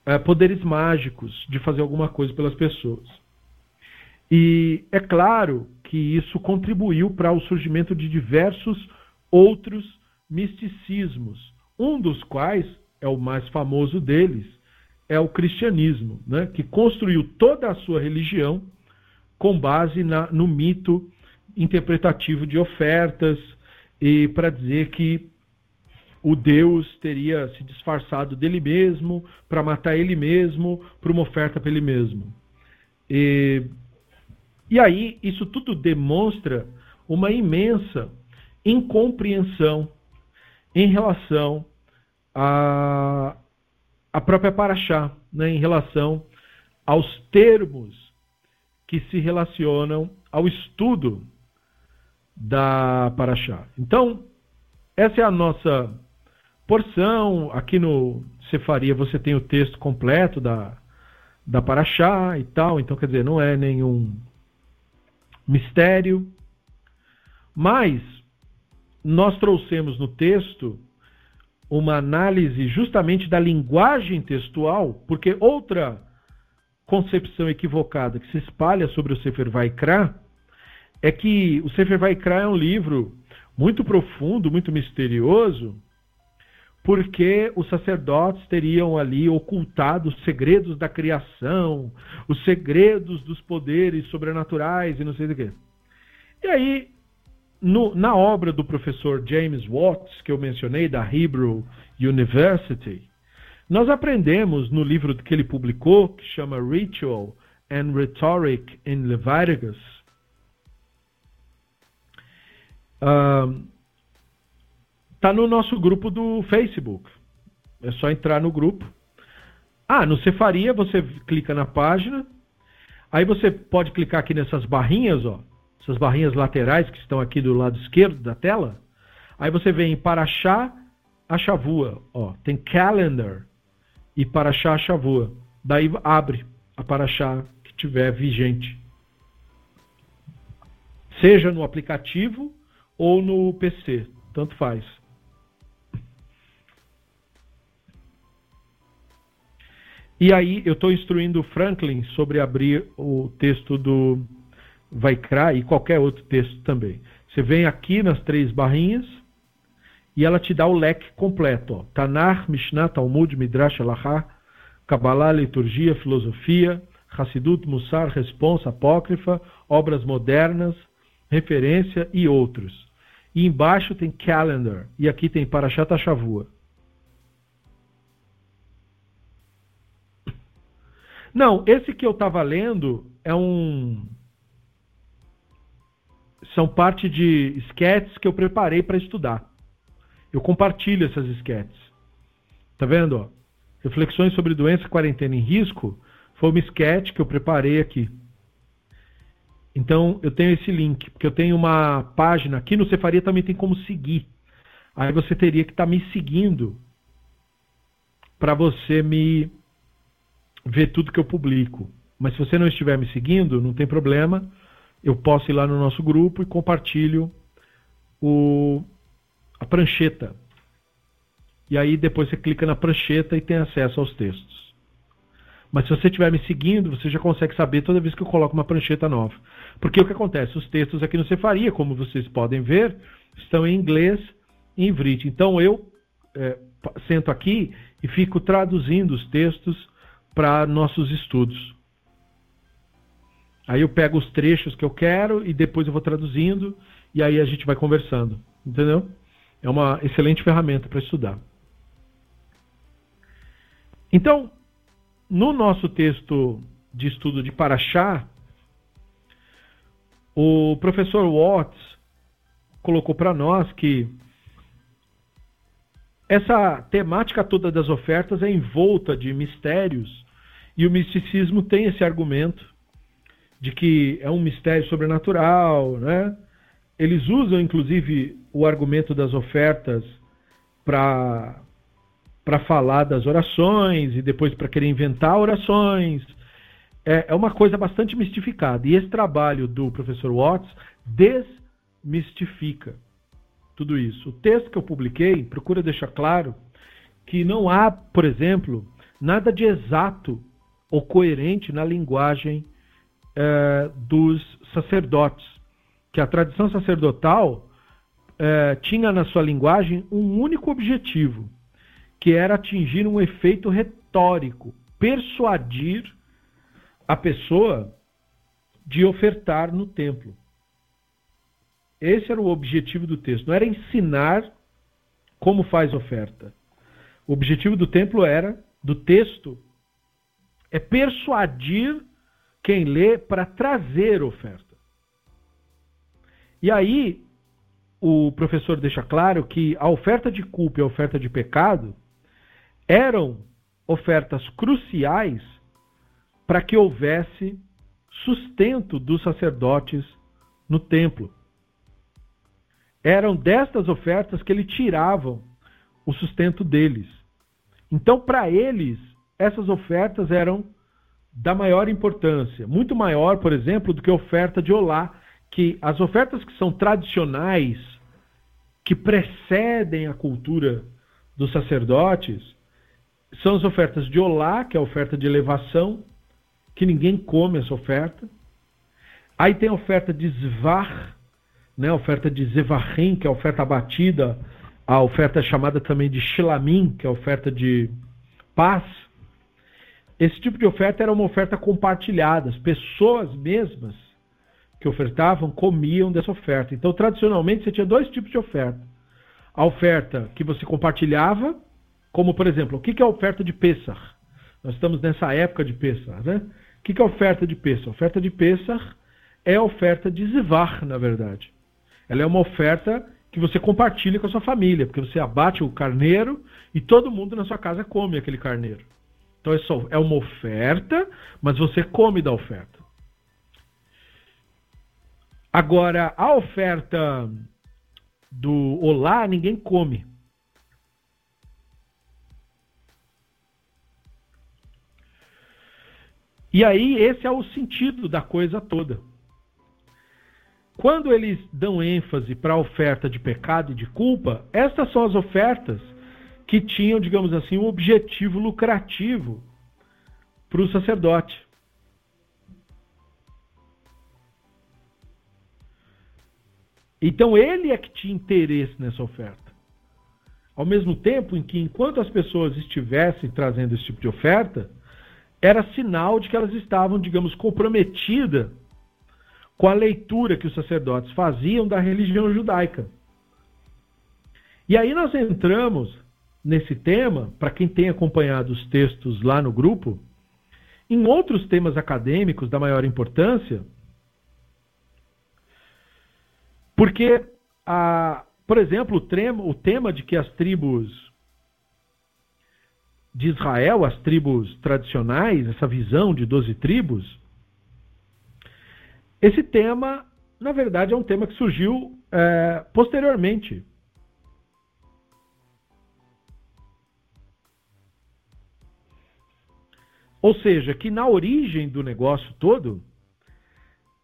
eh, poderes mágicos de fazer alguma coisa pelas pessoas. E é claro que isso contribuiu para o surgimento de diversos outros misticismos, um dos quais é o mais famoso deles, é o cristianismo, né, que construiu toda a sua religião com base na, no mito interpretativo de ofertas e para dizer que o Deus teria se disfarçado dele mesmo para matar ele mesmo, para uma oferta para ele mesmo. E, e aí, isso tudo demonstra uma imensa incompreensão em relação à, à própria Paraxá, né, em relação aos termos que se relacionam ao estudo da Paraxá. Então, essa é a nossa porção. Aqui no Cefaria você tem o texto completo da, da Paraxá e tal, então quer dizer, não é nenhum mistério. Mas nós trouxemos no texto uma análise justamente da linguagem textual, porque outra concepção equivocada que se espalha sobre o Sefer Vaikra é que o Sefer Vaikra é um livro muito profundo, muito misterioso, porque os sacerdotes teriam ali ocultado os segredos da criação, os segredos dos poderes sobrenaturais e não sei o quê. E aí, no, na obra do professor James Watts, que eu mencionei, da Hebrew University, nós aprendemos no livro que ele publicou, que chama Ritual and Rhetoric in Leviticus, Está no nosso grupo do Facebook. É só entrar no grupo. Ah, no Cefaria você clica na página. Aí você pode clicar aqui nessas barrinhas, ó. Essas barrinhas laterais que estão aqui do lado esquerdo da tela. Aí você vem para achar a chavua, ó. Tem calendar e para achar a chavua. Daí abre a paraxá que tiver vigente. Seja no aplicativo ou no PC, tanto faz. E aí eu estou instruindo o Franklin sobre abrir o texto do Vaikra e qualquer outro texto também. Você vem aqui nas três barrinhas e ela te dá o leque completo. Ó. Tanar, Mishnah, Talmud, Midrash, Alahá, Kabbalah, Liturgia, Filosofia, Hassidut, Mussar, Responsa, Apócrifa, Obras Modernas, Referência e outros. E embaixo tem calendar. E aqui tem Parashat Shavua. Não, esse que eu estava lendo é um. São parte de esquetes que eu preparei para estudar. Eu compartilho essas esquetes. Tá vendo? Ó? Reflexões sobre doença, quarentena em risco foi uma esquete que eu preparei aqui. Então eu tenho esse link, porque eu tenho uma página aqui no Cefaria também tem como seguir. Aí você teria que estar tá me seguindo para você me ver tudo que eu publico. Mas se você não estiver me seguindo, não tem problema. Eu posso ir lá no nosso grupo e compartilho o, a prancheta. E aí depois você clica na prancheta e tem acesso aos textos. Mas se você estiver me seguindo, você já consegue saber toda vez que eu coloco uma prancheta nova. Porque o que acontece? Os textos aqui no Cefaria, como vocês podem ver, estão em inglês e em vrit. Então eu é, sento aqui e fico traduzindo os textos para nossos estudos. Aí eu pego os trechos que eu quero e depois eu vou traduzindo e aí a gente vai conversando. Entendeu? É uma excelente ferramenta para estudar. Então, no nosso texto de estudo de Paraxá, o professor Watts colocou para nós que essa temática toda das ofertas é envolta de mistérios e o misticismo tem esse argumento de que é um mistério sobrenatural, né? Eles usam inclusive o argumento das ofertas para para falar das orações e depois para querer inventar orações. É, é uma coisa bastante mistificada. E esse trabalho do professor Watts desmistifica tudo isso. O texto que eu publiquei procura deixar claro que não há, por exemplo, nada de exato ou coerente na linguagem é, dos sacerdotes. Que a tradição sacerdotal é, tinha na sua linguagem um único objetivo que era atingir um efeito retórico, persuadir a pessoa de ofertar no templo. Esse era o objetivo do texto. Não era ensinar como faz oferta. O objetivo do templo era, do texto, é persuadir quem lê para trazer oferta. E aí, o professor deixa claro que a oferta de culpa e a oferta de pecado eram ofertas cruciais para que houvesse sustento dos sacerdotes no templo. Eram destas ofertas que ele tiravam o sustento deles. Então, para eles, essas ofertas eram da maior importância, muito maior, por exemplo, do que a oferta de olá, que as ofertas que são tradicionais, que precedem a cultura dos sacerdotes, são as ofertas de olá, que é a oferta de elevação, que ninguém come essa oferta. Aí tem a oferta de zvar, né, a oferta de zevahim, que é a oferta abatida, a oferta chamada também de shilamim, que é a oferta de paz. Esse tipo de oferta era uma oferta compartilhada. As pessoas mesmas que ofertavam comiam dessa oferta. Então, tradicionalmente, você tinha dois tipos de oferta. A oferta que você compartilhava, como por exemplo, o que é a oferta de Pesach? Nós estamos nessa época de Pesach, né? O que é a oferta de Pesach? A oferta de Pesach é a oferta de Zivar, na verdade. Ela é uma oferta que você compartilha com a sua família, porque você abate o carneiro e todo mundo na sua casa come aquele carneiro. Então é, só, é uma oferta, mas você come da oferta. Agora, a oferta do olá, ninguém come. E aí, esse é o sentido da coisa toda. Quando eles dão ênfase para a oferta de pecado e de culpa, estas são as ofertas que tinham, digamos assim, um objetivo lucrativo para o sacerdote. Então ele é que tinha interesse nessa oferta. Ao mesmo tempo em que, enquanto as pessoas estivessem trazendo esse tipo de oferta, era sinal de que elas estavam, digamos, comprometidas com a leitura que os sacerdotes faziam da religião judaica. E aí nós entramos nesse tema, para quem tem acompanhado os textos lá no grupo, em outros temas acadêmicos da maior importância, porque, a, por exemplo, o, trema, o tema de que as tribos de Israel, as tribos tradicionais, essa visão de 12 tribos, esse tema, na verdade, é um tema que surgiu é, posteriormente. Ou seja, que na origem do negócio todo,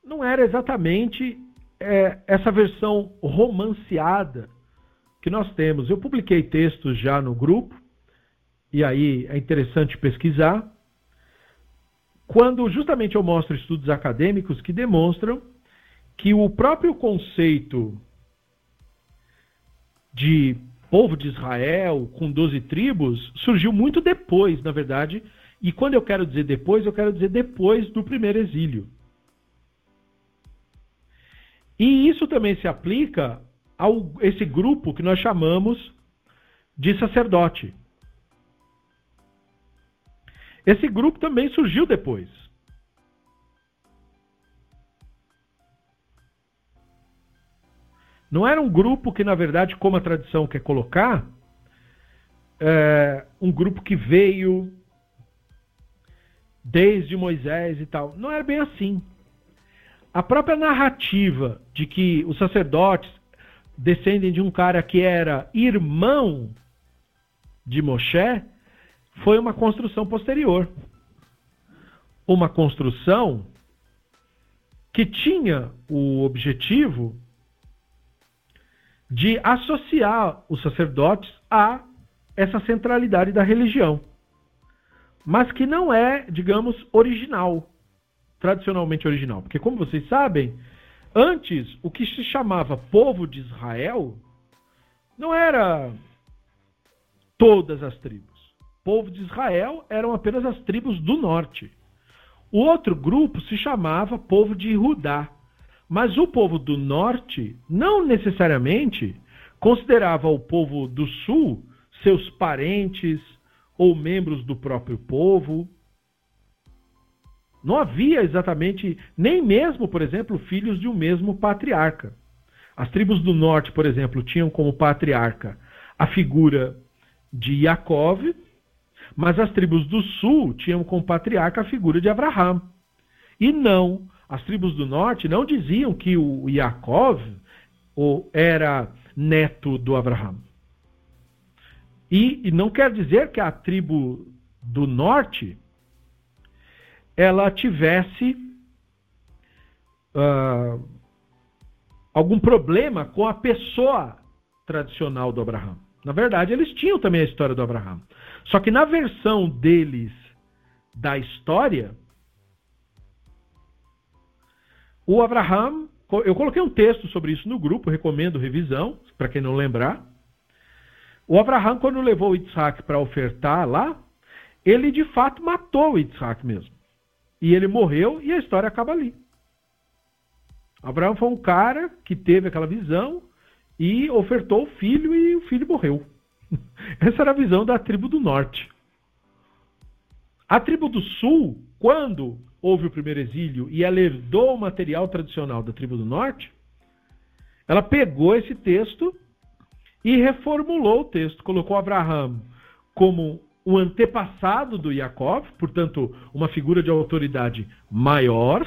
não era exatamente é, essa versão romanceada que nós temos. Eu publiquei textos já no grupo, e aí é interessante pesquisar, quando justamente eu mostro estudos acadêmicos que demonstram que o próprio conceito de povo de Israel com 12 tribos surgiu muito depois, na verdade, e quando eu quero dizer depois, eu quero dizer depois do primeiro exílio. E isso também se aplica a esse grupo que nós chamamos de sacerdote. Esse grupo também surgiu depois. Não era um grupo que, na verdade, como a tradição quer colocar, é um grupo que veio desde Moisés e tal. Não era bem assim. A própria narrativa de que os sacerdotes descendem de um cara que era irmão de Moshe foi uma construção posterior. Uma construção que tinha o objetivo de associar os sacerdotes a essa centralidade da religião mas que não é, digamos, original, tradicionalmente original. Porque, como vocês sabem, antes o que se chamava povo de Israel não era todas as tribos. Povo de Israel eram apenas as tribos do norte. O outro grupo se chamava povo de Judá. Mas o povo do norte não necessariamente considerava o povo do sul seus parentes ou membros do próprio povo. Não havia exatamente, nem mesmo, por exemplo, filhos de um mesmo patriarca. As tribos do norte, por exemplo, tinham como patriarca a figura de Yaakov, mas as tribos do sul tinham como patriarca a figura de Abraham. E não, as tribos do norte não diziam que o Yaakov era neto do Abraham. E, e não quer dizer que a tribo do norte ela tivesse uh, algum problema com a pessoa tradicional do Abraão. Na verdade, eles tinham também a história do Abraão. Só que na versão deles da história, o Abraão, eu coloquei um texto sobre isso no grupo, recomendo revisão, para quem não lembrar. O Abraão, quando levou Isaac para ofertar lá, ele de fato matou Isaac mesmo. E ele morreu e a história acaba ali. Abraão foi um cara que teve aquela visão e ofertou o filho e o filho morreu. Essa era a visão da tribo do norte. A tribo do sul, quando houve o primeiro exílio e ela herdou o material tradicional da tribo do norte, ela pegou esse texto e reformulou o texto, colocou Abraão como o antepassado do Jacob, portanto, uma figura de autoridade maior,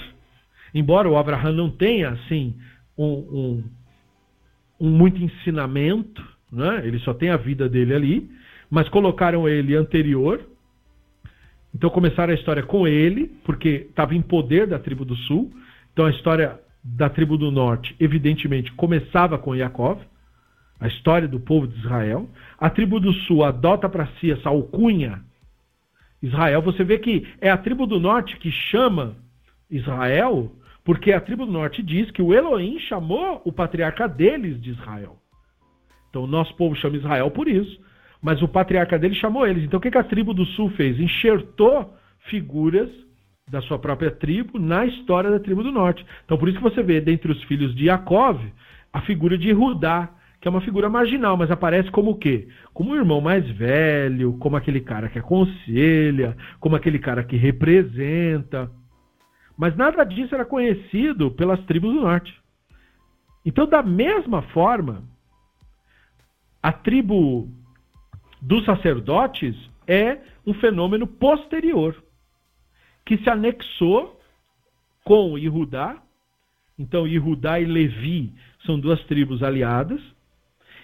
embora o Abraham não tenha assim um, um, um muito ensinamento, né? ele só tem a vida dele ali, mas colocaram ele anterior. Então começaram a história com ele, porque estava em poder da tribo do sul. Então a história da tribo do norte, evidentemente, começava com Yaakov, a história do povo de Israel. A tribo do sul adota para si essa alcunha Israel. Você vê que é a tribo do norte que chama Israel porque a tribo do norte diz que o Elohim chamou o patriarca deles de Israel. Então o nosso povo chama Israel por isso. Mas o patriarca deles chamou eles. Então o que a tribo do sul fez? Enxertou figuras da sua própria tribo na história da tribo do norte. Então por isso que você vê dentre os filhos de Jacob a figura de Rudá, que é uma figura marginal, mas aparece como o quê? Como o irmão mais velho, como aquele cara que aconselha, como aquele cara que representa. Mas nada disso era conhecido pelas tribos do norte. Então, da mesma forma, a tribo dos sacerdotes é um fenômeno posterior, que se anexou com Yehudá. Então, Yehudá e Levi são duas tribos aliadas.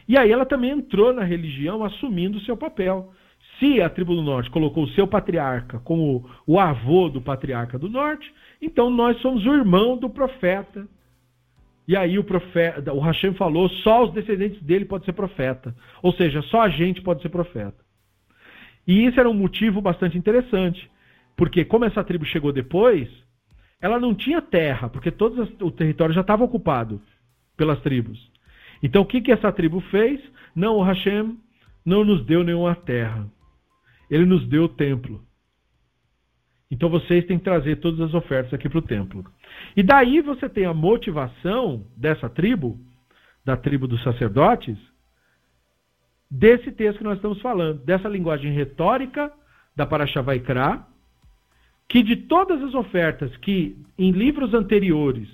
E aí ela também entrou na religião assumindo o seu papel. Se a tribo do norte colocou o seu patriarca como o avô do patriarca do norte, então nós somos o irmão do profeta. E aí o profeta, o Hashem falou, só os descendentes dele podem ser profeta. Ou seja, só a gente pode ser profeta. E isso era um motivo bastante interessante, porque como essa tribo chegou depois, ela não tinha terra, porque todo o território já estava ocupado pelas tribos. Então o que, que essa tribo fez? Não, o Hashem não nos deu nenhuma terra. Ele nos deu o templo. Então vocês têm que trazer todas as ofertas aqui para o templo. E daí você tem a motivação dessa tribo, da tribo dos sacerdotes, desse texto que nós estamos falando, dessa linguagem retórica da Parashavaikra, que de todas as ofertas que em livros anteriores,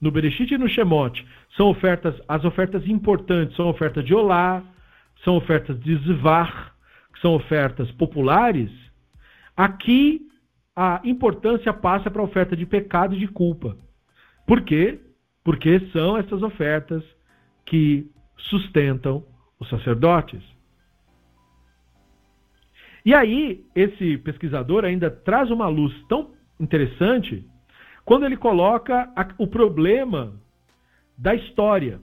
no Bereshit e no Shemot, são ofertas, as ofertas importantes são ofertas de Olá, são ofertas de Zvar, que são ofertas populares, aqui a importância passa para a oferta de pecado e de culpa. Por quê? Porque são essas ofertas que sustentam os sacerdotes. E aí, esse pesquisador ainda traz uma luz tão interessante quando ele coloca a, o problema da história.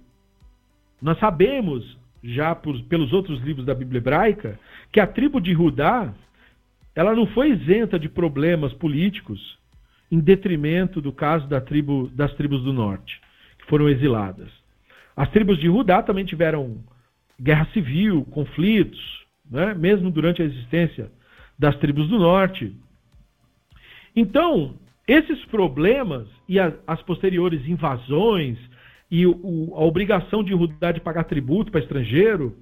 Nós sabemos, já por, pelos outros livros da Bíblia hebraica, que a tribo de Judá ela não foi isenta de problemas políticos em detrimento do caso da tribo, das tribos do norte, que foram exiladas. As tribos de Judá também tiveram guerra civil, conflitos, né? mesmo durante a existência das tribos do norte. Então, esses problemas e as posteriores invasões, e o, a obrigação de Judá de pagar tributo para estrangeiro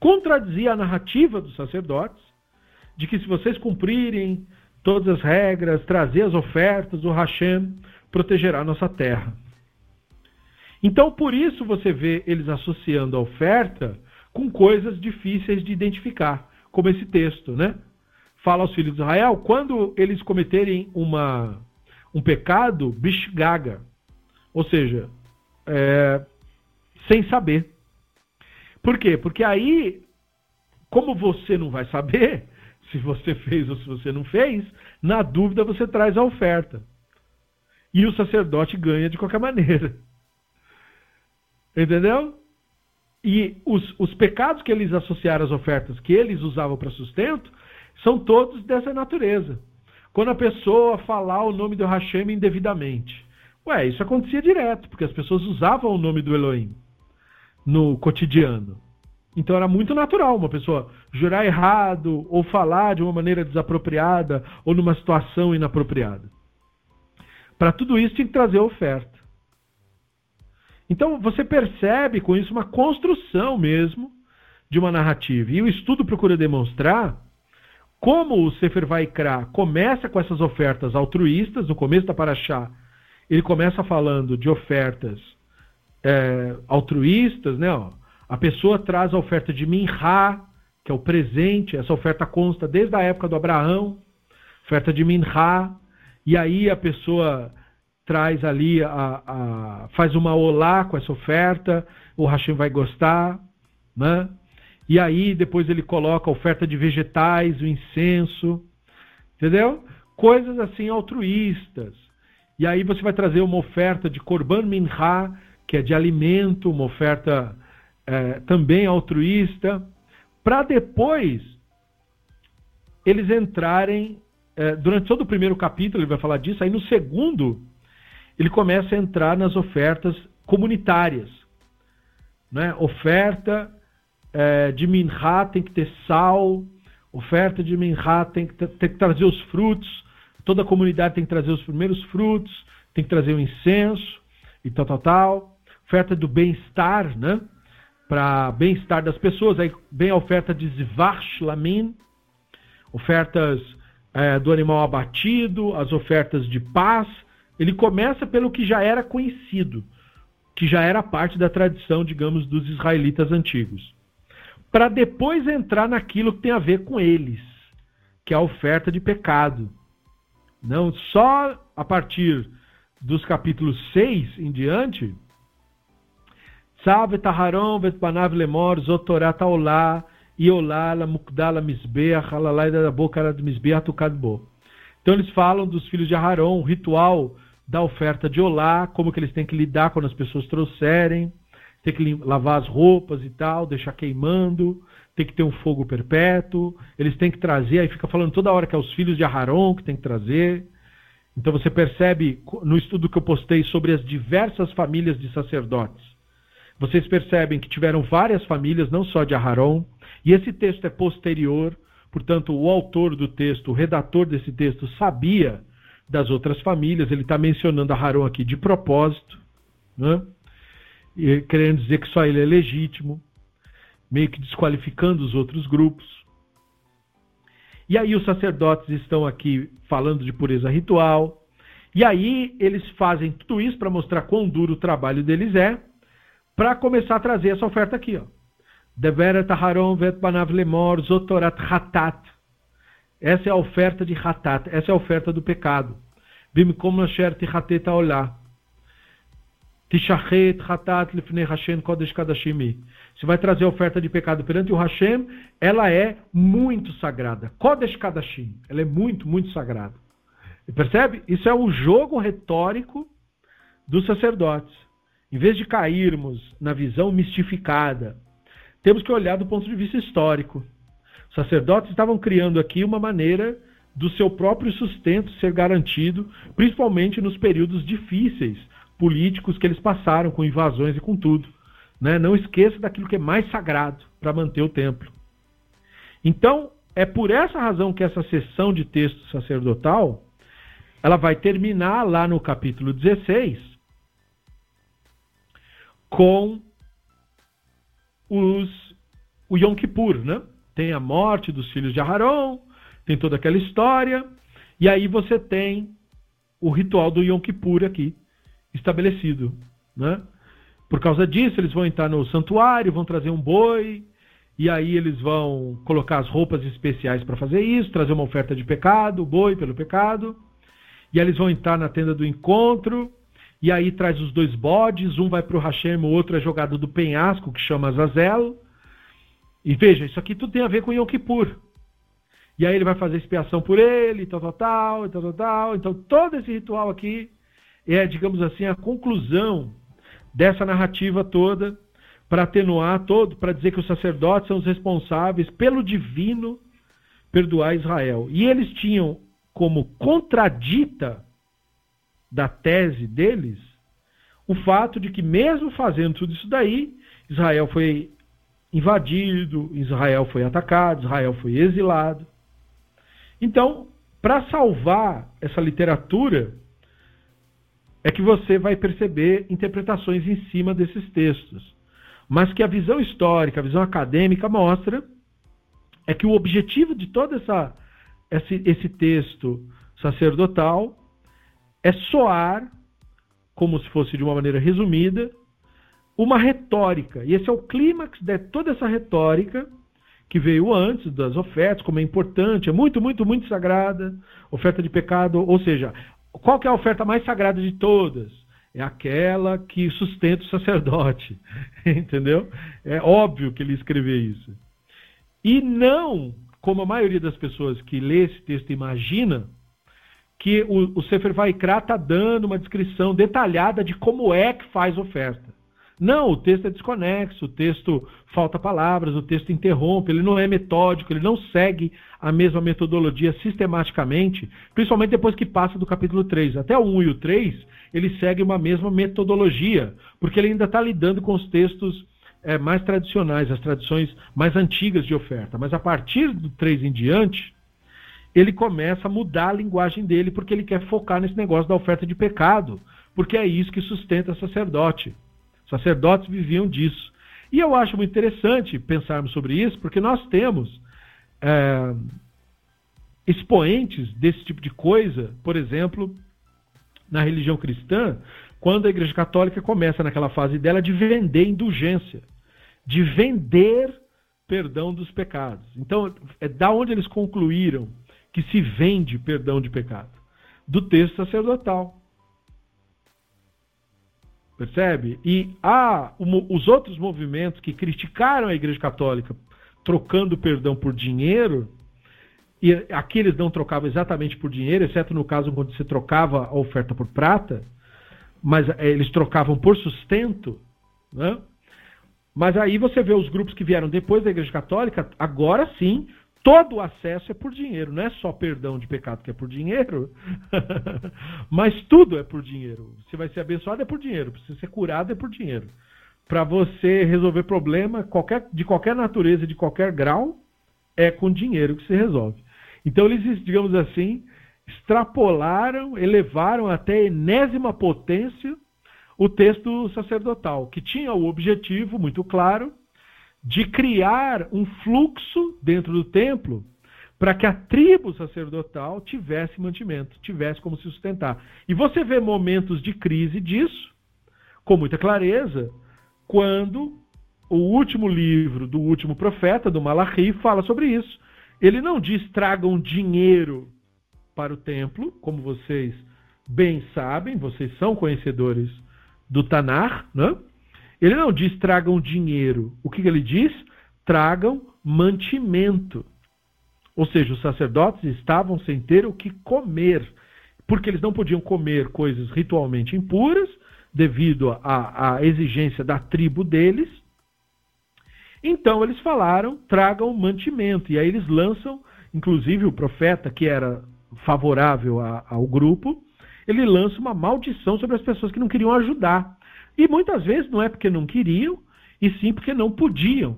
contradizia a narrativa dos sacerdotes de que se vocês cumprirem todas as regras, trazer as ofertas, o Hashem protegerá nossa terra. Então, por isso você vê eles associando a oferta com coisas difíceis de identificar, como esse texto, né? Fala aos filhos de Israel, quando eles cometerem uma, um pecado, bishgaga, ou seja, é, sem saber. Por quê? Porque aí, como você não vai saber se você fez ou se você não fez, na dúvida você traz a oferta. E o sacerdote ganha de qualquer maneira. Entendeu? E os, os pecados que eles associaram às ofertas que eles usavam para sustento são todos dessa natureza. Quando a pessoa falar o nome do Hashem indevidamente. Ué, isso acontecia direto, porque as pessoas usavam o nome do Elohim no cotidiano. Então era muito natural uma pessoa jurar errado ou falar de uma maneira desapropriada ou numa situação inapropriada. Para tudo isso tinha que trazer oferta. Então você percebe com isso uma construção mesmo de uma narrativa. E o estudo procura demonstrar como o Sefer Vaikra começa com essas ofertas altruístas, no começo da Paraxá, ele começa falando de ofertas é, altruístas, né? Ó, a pessoa traz a oferta de Minha, que é o presente, essa oferta consta desde a época do Abraão, oferta de Minha, e aí a pessoa traz ali, a, a, faz uma olá com essa oferta, o Hashem vai gostar, né? E aí depois ele coloca a oferta de vegetais, o incenso, entendeu? Coisas assim altruístas. E aí você vai trazer uma oferta de Korban Minha, que é de alimento, uma oferta é, também altruísta, para depois eles entrarem, é, durante todo o primeiro capítulo ele vai falar disso, aí no segundo ele começa a entrar nas ofertas comunitárias. Né? Oferta é, de minhá tem que ter sal, oferta de minhá tem que, tem que trazer os frutos, toda a comunidade tem que trazer os primeiros frutos, tem que trazer o incenso e tal, tal, tal. Oferta do bem-estar, né? Para bem-estar das pessoas. Aí vem a oferta de Zivach Lamin, ofertas é, do animal abatido, as ofertas de paz, ele começa pelo que já era conhecido, que já era parte da tradição, digamos, dos israelitas antigos, para depois entrar naquilo que tem a ver com eles, que é a oferta de pecado. Não só a partir dos capítulos 6 em diante, Sabe Taharon Vetpanav Lemor Zotorat Aolá Iolá Mukdala Misbeach Alalai da boca Misbeach Tukadbo. Então eles falam dos filhos de Aharon, o ritual da oferta de olá, como que eles têm que lidar quando as pessoas trouxerem, tem que lavar as roupas e tal, deixar queimando, tem que ter um fogo perpétuo, eles têm que trazer, aí fica falando toda hora que é os filhos de Aharon que tem que trazer. Então você percebe no estudo que eu postei sobre as diversas famílias de sacerdotes. Vocês percebem que tiveram várias famílias, não só de Aharon, e esse texto é posterior, portanto, o autor do texto, o redator desse texto, sabia das outras famílias. Ele está mencionando a Haron aqui de propósito, né? e, querendo dizer que só ele é legítimo, meio que desqualificando os outros grupos. E aí os sacerdotes estão aqui falando de pureza ritual. E aí eles fazem tudo isso para mostrar quão duro o trabalho deles é, para começar a trazer essa oferta aqui, vet zotorat hatat essa é a oferta de Hatat, essa é a oferta do pecado. Tichatet olá. Hatat Hashem kodesh. Você vai trazer a oferta de pecado perante o Hashem, ela é muito sagrada. Kodesh kadashim. Ela é muito, muito sagrada. Percebe? Isso é o jogo retórico dos sacerdotes. Em vez de cairmos na visão mistificada, temos que olhar do ponto de vista histórico sacerdotes estavam criando aqui uma maneira do seu próprio sustento ser garantido, principalmente nos períodos difíceis políticos que eles passaram, com invasões e com tudo. Né? Não esqueça daquilo que é mais sagrado para manter o templo. Então, é por essa razão que essa sessão de texto sacerdotal ela vai terminar lá no capítulo 16, com os, o Yom Kippur, né? Tem a morte dos filhos de Aharon, tem toda aquela história, e aí você tem o ritual do Yom Kippur aqui estabelecido, né? Por causa disso, eles vão entrar no santuário, vão trazer um boi, e aí eles vão colocar as roupas especiais para fazer isso, trazer uma oferta de pecado, boi pelo pecado. E aí eles vão entrar na tenda do encontro, e aí traz os dois bodes, um vai para o Hashem, o outro é jogado do penhasco, que chama Azazel. E veja, isso aqui tudo tem a ver com Yom Kippur. E aí ele vai fazer expiação por ele, tal, tal, tal, tal, tal, tal. Então todo esse ritual aqui é, digamos assim, a conclusão dessa narrativa toda para atenuar todo, para dizer que os sacerdotes são os responsáveis pelo divino perdoar Israel. E eles tinham como contradita da tese deles o fato de que, mesmo fazendo tudo isso daí, Israel foi invadido, Israel foi atacado, Israel foi exilado. Então, para salvar essa literatura, é que você vai perceber interpretações em cima desses textos. Mas que a visão histórica, a visão acadêmica mostra é que o objetivo de todo essa, esse, esse texto sacerdotal é soar, como se fosse de uma maneira resumida, uma retórica. E esse é o clímax de toda essa retórica que veio antes das ofertas, como é importante, é muito, muito, muito sagrada, oferta de pecado, ou seja, qual é a oferta mais sagrada de todas? É aquela que sustenta o sacerdote, entendeu? É óbvio que ele escreveu isso. E não, como a maioria das pessoas que lê esse texto imagina, que o, o Sefer Vaikra está dando uma descrição detalhada de como é que faz oferta. Não, o texto é desconexo, o texto falta palavras, o texto interrompe, ele não é metódico, ele não segue a mesma metodologia sistematicamente, principalmente depois que passa do capítulo 3. Até o 1 e o 3, ele segue uma mesma metodologia, porque ele ainda está lidando com os textos é, mais tradicionais, as tradições mais antigas de oferta. Mas a partir do 3 em diante, ele começa a mudar a linguagem dele, porque ele quer focar nesse negócio da oferta de pecado, porque é isso que sustenta sacerdote. Sacerdotes viviam disso. E eu acho muito interessante pensarmos sobre isso, porque nós temos é, expoentes desse tipo de coisa, por exemplo, na religião cristã, quando a Igreja Católica começa naquela fase dela de vender indulgência, de vender perdão dos pecados. Então, é da onde eles concluíram que se vende perdão de pecado? Do texto sacerdotal. Percebe? E há os outros movimentos que criticaram a Igreja Católica trocando perdão por dinheiro, e aqui eles não trocavam exatamente por dinheiro, exceto no caso quando se trocava a oferta por prata, mas eh, eles trocavam por sustento, né? Mas aí você vê os grupos que vieram depois da Igreja Católica, agora sim, todo acesso é por dinheiro, não é só perdão de pecado que é por dinheiro, mas tudo é por dinheiro. Você vai ser abençoado é por dinheiro, para você ser curado é por dinheiro. Para você resolver problema qualquer, de qualquer natureza, de qualquer grau, é com dinheiro que se resolve. Então eles, digamos assim, extrapolaram, elevaram até a enésima potência o texto sacerdotal, que tinha o objetivo muito claro de criar um fluxo dentro do templo para que a tribo sacerdotal tivesse mantimento, tivesse como se sustentar. E você vê momentos de crise disso, com muita clareza, quando o último livro do último profeta, do Malachi, fala sobre isso. Ele não diz tragam dinheiro para o templo, como vocês bem sabem, vocês são conhecedores do Tanar, né? Ele não diz tragam dinheiro. O que ele diz? Tragam mantimento. Ou seja, os sacerdotes estavam sem ter o que comer, porque eles não podiam comer coisas ritualmente impuras, devido à, à exigência da tribo deles. Então eles falaram: tragam mantimento. E aí eles lançam, inclusive o profeta, que era favorável a, ao grupo, ele lança uma maldição sobre as pessoas que não queriam ajudar. E muitas vezes não é porque não queriam, e sim porque não podiam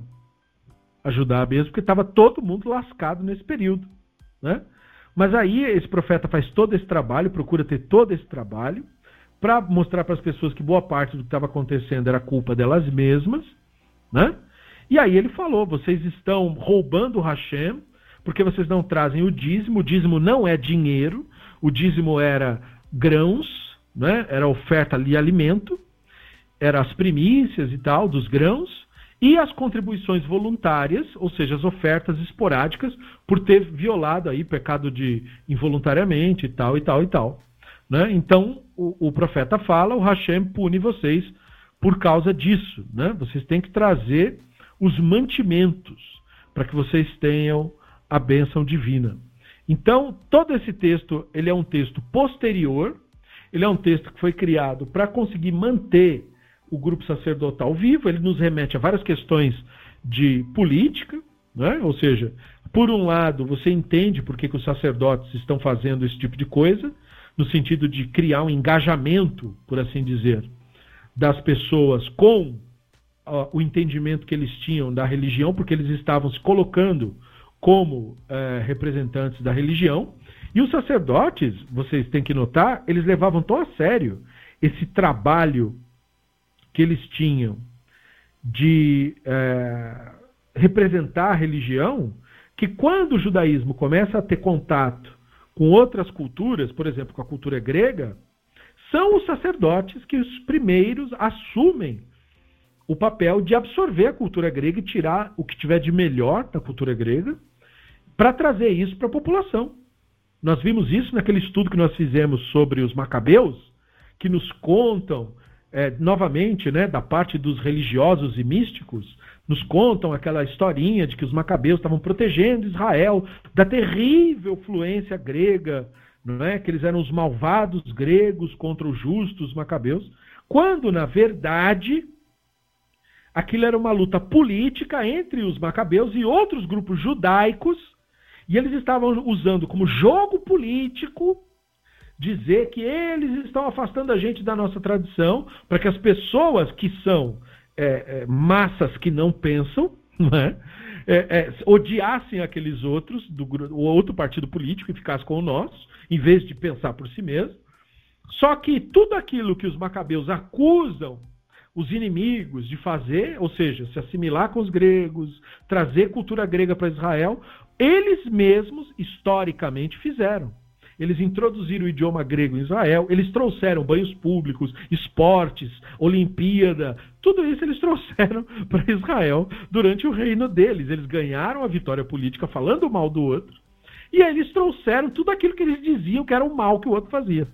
ajudar mesmo, porque estava todo mundo lascado nesse período. Né? Mas aí esse profeta faz todo esse trabalho, procura ter todo esse trabalho, para mostrar para as pessoas que boa parte do que estava acontecendo era culpa delas mesmas, né? E aí ele falou: vocês estão roubando o Hashem, porque vocês não trazem o dízimo. O dízimo não é dinheiro, o dízimo era grãos, né? era oferta de alimento, era as primícias e tal dos grãos, e as contribuições voluntárias, ou seja, as ofertas esporádicas, por ter violado aí pecado de involuntariamente e tal e tal e tal. Né? Então o, o profeta fala, o Hashem pune vocês por causa disso. Né? Vocês têm que trazer os mantimentos para que vocês tenham a bênção divina. Então, todo esse texto, ele é um texto posterior, ele é um texto que foi criado para conseguir manter o grupo sacerdotal vivo, ele nos remete a várias questões de política, né? ou seja, por um lado, você entende por que, que os sacerdotes estão fazendo esse tipo de coisa, no sentido de criar um engajamento, por assim dizer, das pessoas com uh, o entendimento que eles tinham da religião, porque eles estavam se colocando como uh, representantes da religião. E os sacerdotes, vocês têm que notar, eles levavam tão a sério esse trabalho que eles tinham de uh, representar a religião, que quando o judaísmo começa a ter contato com outras culturas, por exemplo, com a cultura grega, são os sacerdotes que os primeiros assumem o papel de absorver a cultura grega e tirar o que tiver de melhor da cultura grega para trazer isso para a população. Nós vimos isso naquele estudo que nós fizemos sobre os macabeus, que nos contam é, novamente, né, da parte dos religiosos e místicos, nos contam aquela historinha de que os macabeus estavam protegendo Israel da terrível fluência grega, não é? que eles eram os malvados gregos contra os justos macabeus, quando, na verdade, aquilo era uma luta política entre os macabeus e outros grupos judaicos, e eles estavam usando como jogo político dizer que eles estão afastando a gente da nossa tradição, para que as pessoas que são é, é, massas que não pensam, não é? Odiassem aqueles outros, do outro partido político, e ficassem com o nosso, em vez de pensar por si mesmo. Só que tudo aquilo que os macabeus acusam os inimigos de fazer, ou seja, se assimilar com os gregos, trazer cultura grega para Israel, eles mesmos, historicamente, fizeram. Eles introduziram o idioma grego em Israel, eles trouxeram banhos públicos, esportes, Olimpíada, tudo isso eles trouxeram para Israel durante o reino deles. Eles ganharam a vitória política falando mal do outro, e aí eles trouxeram tudo aquilo que eles diziam que era o mal que o outro fazia.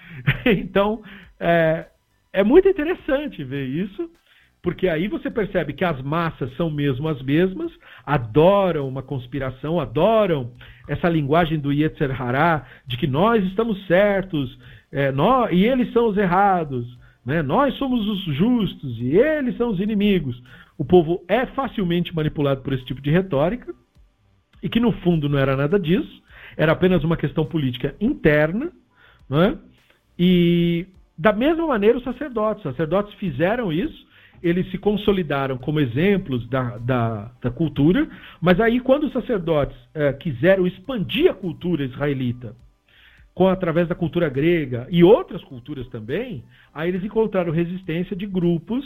então, é, é muito interessante ver isso, porque aí você percebe que as massas são mesmo as mesmas, adoram uma conspiração, adoram essa linguagem do Yetzer Hará, de que nós estamos certos é, nós, e eles são os errados, né? nós somos os justos e eles são os inimigos. O povo é facilmente manipulado por esse tipo de retórica, e que no fundo não era nada disso, era apenas uma questão política interna, né? e da mesma maneira os sacerdotes. Os sacerdotes fizeram isso, eles se consolidaram como exemplos da, da, da cultura, mas aí quando os sacerdotes é, quiseram expandir a cultura israelita com através da cultura grega e outras culturas também, aí eles encontraram resistência de grupos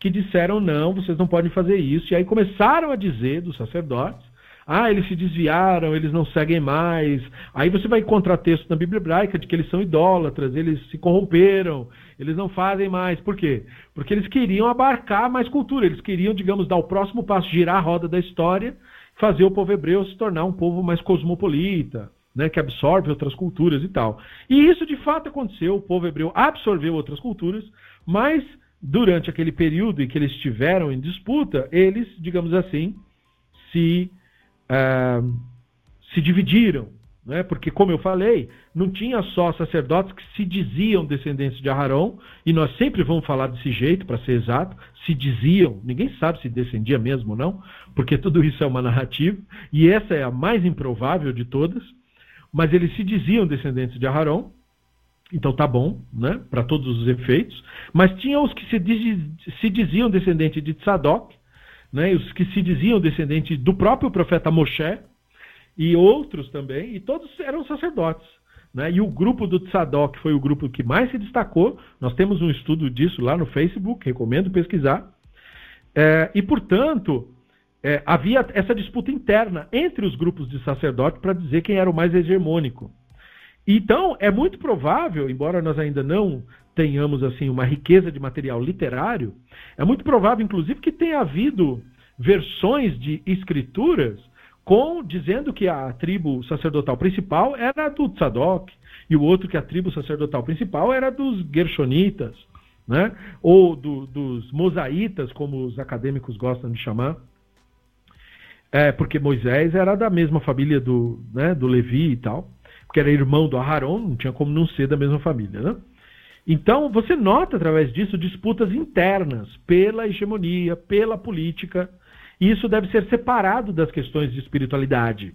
que disseram não, vocês não podem fazer isso, e aí começaram a dizer dos sacerdotes ah, eles se desviaram, eles não seguem mais. Aí você vai encontrar texto na Bíblia hebraica de que eles são idólatras, eles se corromperam, eles não fazem mais. Por quê? Porque eles queriam abarcar mais cultura, eles queriam, digamos, dar o próximo passo, girar a roda da história, fazer o povo hebreu se tornar um povo mais cosmopolita, né, que absorve outras culturas e tal. E isso de fato aconteceu, o povo hebreu absorveu outras culturas, mas durante aquele período em que eles estiveram em disputa, eles, digamos assim, se uh, se dividiram, né? porque, como eu falei, não tinha só sacerdotes que se diziam descendentes de Aharão, e nós sempre vamos falar desse jeito, para ser exato, se diziam, ninguém sabe se descendia mesmo ou não, porque tudo isso é uma narrativa, e essa é a mais improvável de todas, mas eles se diziam descendentes de Aharão, então tá bom, né, para todos os efeitos, mas tinha os que se, diz, se diziam descendentes de Tzadok, né, os que se diziam descendentes do próprio profeta Moshe, e outros também, e todos eram sacerdotes. né? e o grupo do Tzadok foi o grupo que mais se destacou. Nós temos um estudo disso lá no Facebook, recomendo pesquisar. É, e, portanto, é, havia essa disputa interna entre os grupos de sacerdotes para dizer quem era o mais hegemônico. Então, é muito provável, embora nós ainda não tenhamos assim uma riqueza de material literário, é muito provável, inclusive, que tenha havido versões de escrituras com dizendo que a tribo sacerdotal principal era do Tzadok e o outro que a tribo sacerdotal principal era dos Gershonitas, né? ou do, dos Mosaitas, como os acadêmicos gostam de chamar. É, porque Moisés era da mesma família do, né, do Levi e tal, porque era irmão do Aharon, não tinha como não ser da mesma família. Né? Então, você nota através disso disputas internas pela hegemonia, pela política, e isso deve ser separado das questões de espiritualidade.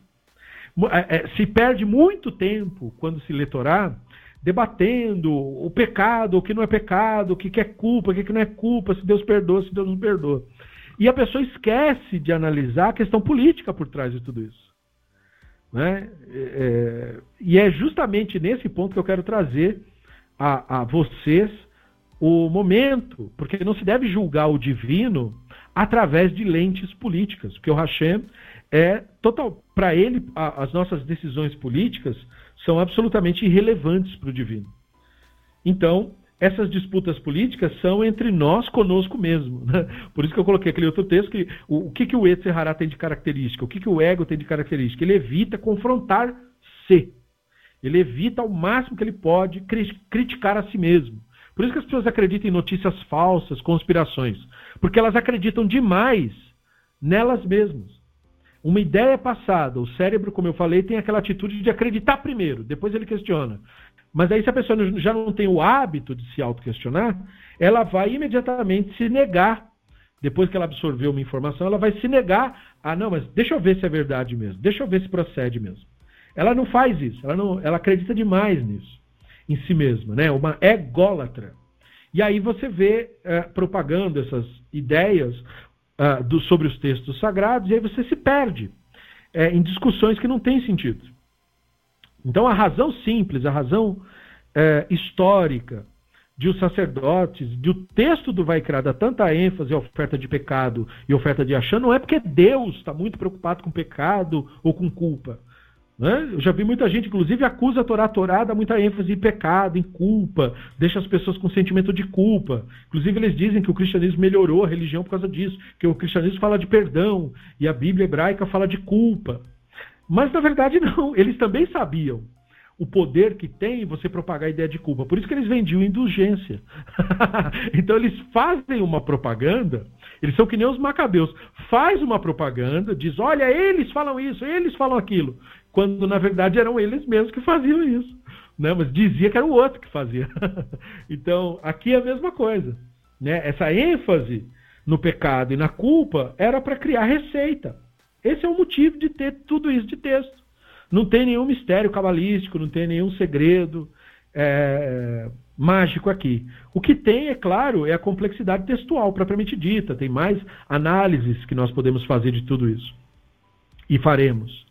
É, é, se perde muito tempo, quando se lê Torá, debatendo o pecado, o que não é pecado, o que é culpa, o que não é culpa, se Deus perdoa, se Deus não perdoa. E a pessoa esquece de analisar a questão política por trás de tudo isso. Né? É, e é justamente nesse ponto que eu quero trazer a, a vocês o momento, porque não se deve julgar o divino através de lentes políticas, porque o Hashem é total. Para ele, a, as nossas decisões políticas são absolutamente irrelevantes para o divino. Então, essas disputas políticas são entre nós conosco mesmo. Né? Por isso que eu coloquei aquele outro texto que o, o que, que o Etzer tem de característica, o que, que o ego tem de característica. Ele evita confrontar-se. Ele evita ao máximo que ele pode criticar a si mesmo. Por isso que as pessoas acreditam em notícias falsas, conspirações. Porque elas acreditam demais nelas mesmas. Uma ideia passada, o cérebro, como eu falei, tem aquela atitude de acreditar primeiro, depois ele questiona. Mas aí, se a pessoa já não tem o hábito de se auto-questionar, ela vai imediatamente se negar. Depois que ela absorveu uma informação, ela vai se negar. Ah, não, mas deixa eu ver se é verdade mesmo. Deixa eu ver se procede mesmo. Ela não faz isso. Ela, não, ela acredita demais nisso, em si mesma, né? Uma ególatra. E aí você vê é, propagando essas ideias uh, do, sobre os textos sagrados, e aí você se perde é, em discussões que não têm sentido. Então, a razão simples, a razão é, histórica de os sacerdotes, de o texto do Vaikra dar tanta ênfase à oferta de pecado e oferta de achã, não é porque Deus está muito preocupado com pecado ou com culpa. Né? Eu já vi muita gente, inclusive, acusa a Torá, a Torá dá muita ênfase em pecado, em culpa, deixa as pessoas com sentimento de culpa. Inclusive, eles dizem que o cristianismo melhorou a religião por causa disso, que o cristianismo fala de perdão e a Bíblia hebraica fala de culpa. Mas, na verdade, não. Eles também sabiam o poder que tem você propagar a ideia de culpa. Por isso que eles vendiam indulgência. então, eles fazem uma propaganda eles são que nem os macabeus. Faz uma propaganda, diz: olha, eles falam isso, eles falam aquilo quando na verdade eram eles mesmos que faziam isso. Né? Mas dizia que era o outro que fazia. então, aqui é a mesma coisa. Né? Essa ênfase no pecado e na culpa era para criar receita. Esse é o motivo de ter tudo isso de texto. Não tem nenhum mistério cabalístico, não tem nenhum segredo é, mágico aqui. O que tem, é claro, é a complexidade textual propriamente dita. Tem mais análises que nós podemos fazer de tudo isso. E faremos.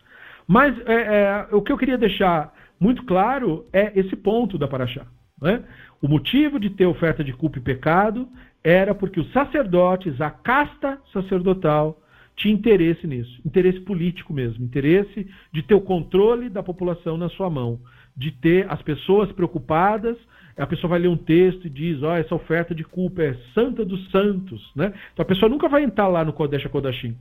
Mas é, é, o que eu queria deixar muito claro é esse ponto da Paraxá. Né? O motivo de ter oferta de culpa e pecado era porque os sacerdotes, a casta sacerdotal, tinha interesse nisso, interesse político mesmo, interesse de ter o controle da população na sua mão, de ter as pessoas preocupadas. A pessoa vai ler um texto e diz: Ó, oh, essa oferta de culpa é santa dos santos. Né? Então a pessoa nunca vai entrar lá no Kodesh Kodashim.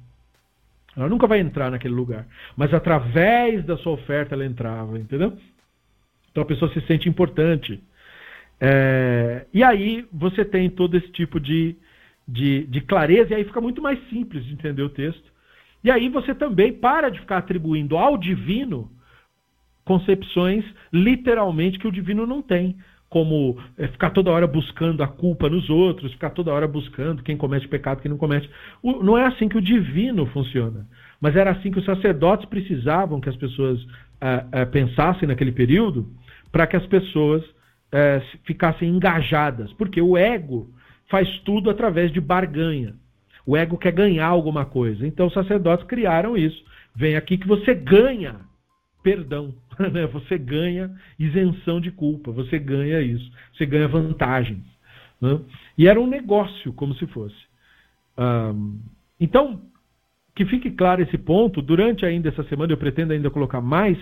Ela nunca vai entrar naquele lugar. Mas através da sua oferta ela entrava, entendeu? Então a pessoa se sente importante. É, e aí você tem todo esse tipo de, de, de, clareza, e aí fica muito mais simples de entender o texto. E aí você também para de ficar atribuindo ao divino concepções literalmente que o divino não tem como é, ficar toda hora buscando a culpa nos outros, ficar toda hora buscando quem comete pecado, quem não comete. O, não é assim que o divino funciona. Mas era assim que os sacerdotes precisavam que as pessoas é, é, pensassem naquele período para que as pessoas ficassem engajadas. Porque o ego faz tudo através de barganha. O ego quer ganhar alguma coisa. Então os sacerdotes criaram isso. Vem aqui que você ganha perdão. né? você ganha isenção de culpa, você ganha isso, você ganha vantagens. Né? E era um negócio, como se fosse. Um, então, que fique claro esse ponto, durante ainda essa semana eu pretendo ainda colocar mais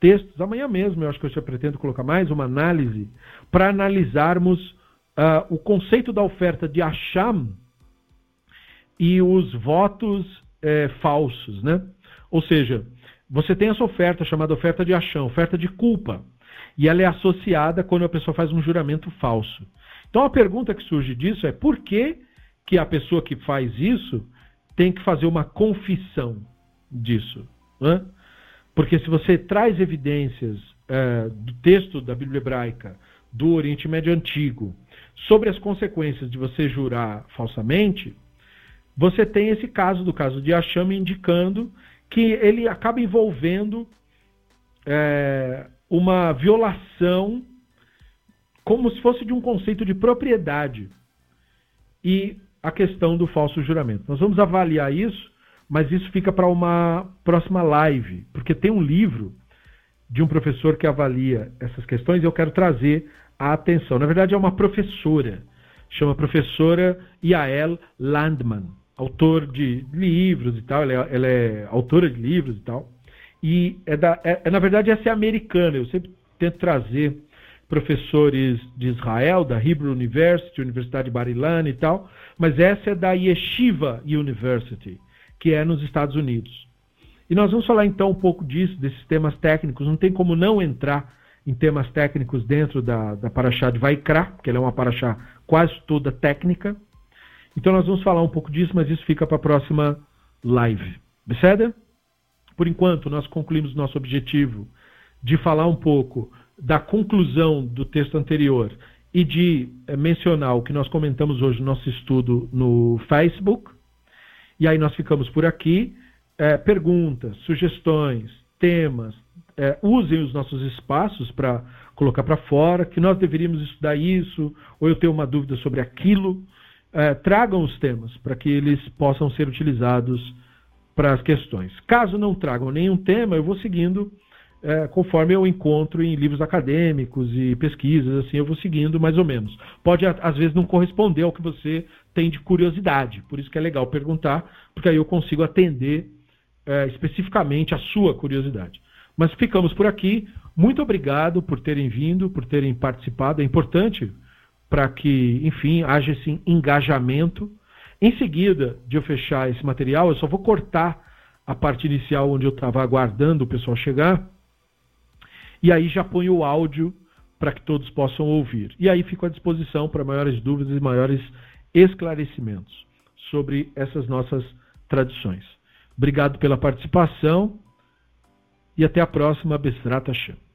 textos, amanhã mesmo eu acho que eu já pretendo colocar mais uma análise, para analisarmos uh, o conceito da oferta de Hashem e os votos eh, falsos, né? Ou seja, você tem essa oferta chamada oferta de Hashem, oferta de culpa, e ela é associada quando a pessoa faz um juramento falso. Então a pergunta que surge disso é por que, que a pessoa que faz isso tem que fazer uma confissão disso? Porque se você traz evidências é, do texto da Bíblia hebraica, do Oriente Médio Antigo, sobre as consequências de você jurar falsamente, você tem esse caso do caso de Hashem indicando que ele acaba envolvendo é, uma violação como se fosse de um conceito de propriedade e a questão do falso juramento. Nós vamos avaliar isso, mas isso fica para uma próxima live, porque tem um livro de um professor que avalia essas questões e eu quero trazer a atenção. Na verdade, é uma professora, chama professora Yael Landman, autor de livros e tal, ela é, ela é autora de livros e tal. E é, da, é, é, na verdade essa é americana, eu sempre tento trazer professores de Israel, da Hebrew University, Universidade de Bar-Ilan e tal, mas essa é da Yeshiva University, que é nos Estados Unidos. E nós vamos falar então um pouco disso, desses temas técnicos. Não tem como não entrar em temas técnicos dentro da, da Paraxá de Vaikra, porque ela é uma Paraxá quase toda técnica. Então nós vamos falar um pouco disso, mas isso fica para a próxima live. Beceda? Por enquanto, nós concluímos nosso objetivo de falar um pouco da conclusão do texto anterior e de é, mencionar o que nós comentamos hoje no nosso estudo no Facebook. E aí nós ficamos por aqui. É, perguntas, sugestões, temas, é, usem os nossos espaços para colocar para fora, que nós deveríamos estudar isso, ou eu tenho uma dúvida sobre aquilo. É, tragam os temas para que eles possam ser utilizados para as questões. Caso não tragam nenhum tema, eu vou seguindo é, conforme eu encontro em livros acadêmicos e pesquisas, assim, eu vou seguindo mais ou menos. Pode, às vezes, não corresponder ao que você tem de curiosidade, por isso que é legal perguntar, porque aí eu consigo atender é, especificamente a sua curiosidade. Mas ficamos por aqui. Muito obrigado por terem vindo, por terem participado. É importante para que, enfim, haja esse engajamento. Em seguida de eu fechar esse material, eu só vou cortar a parte inicial onde eu estava aguardando o pessoal chegar e aí já ponho o áudio para que todos possam ouvir. E aí fico à disposição para maiores dúvidas e maiores esclarecimentos sobre essas nossas tradições. Obrigado pela participação e até a próxima, Besrat Hashem.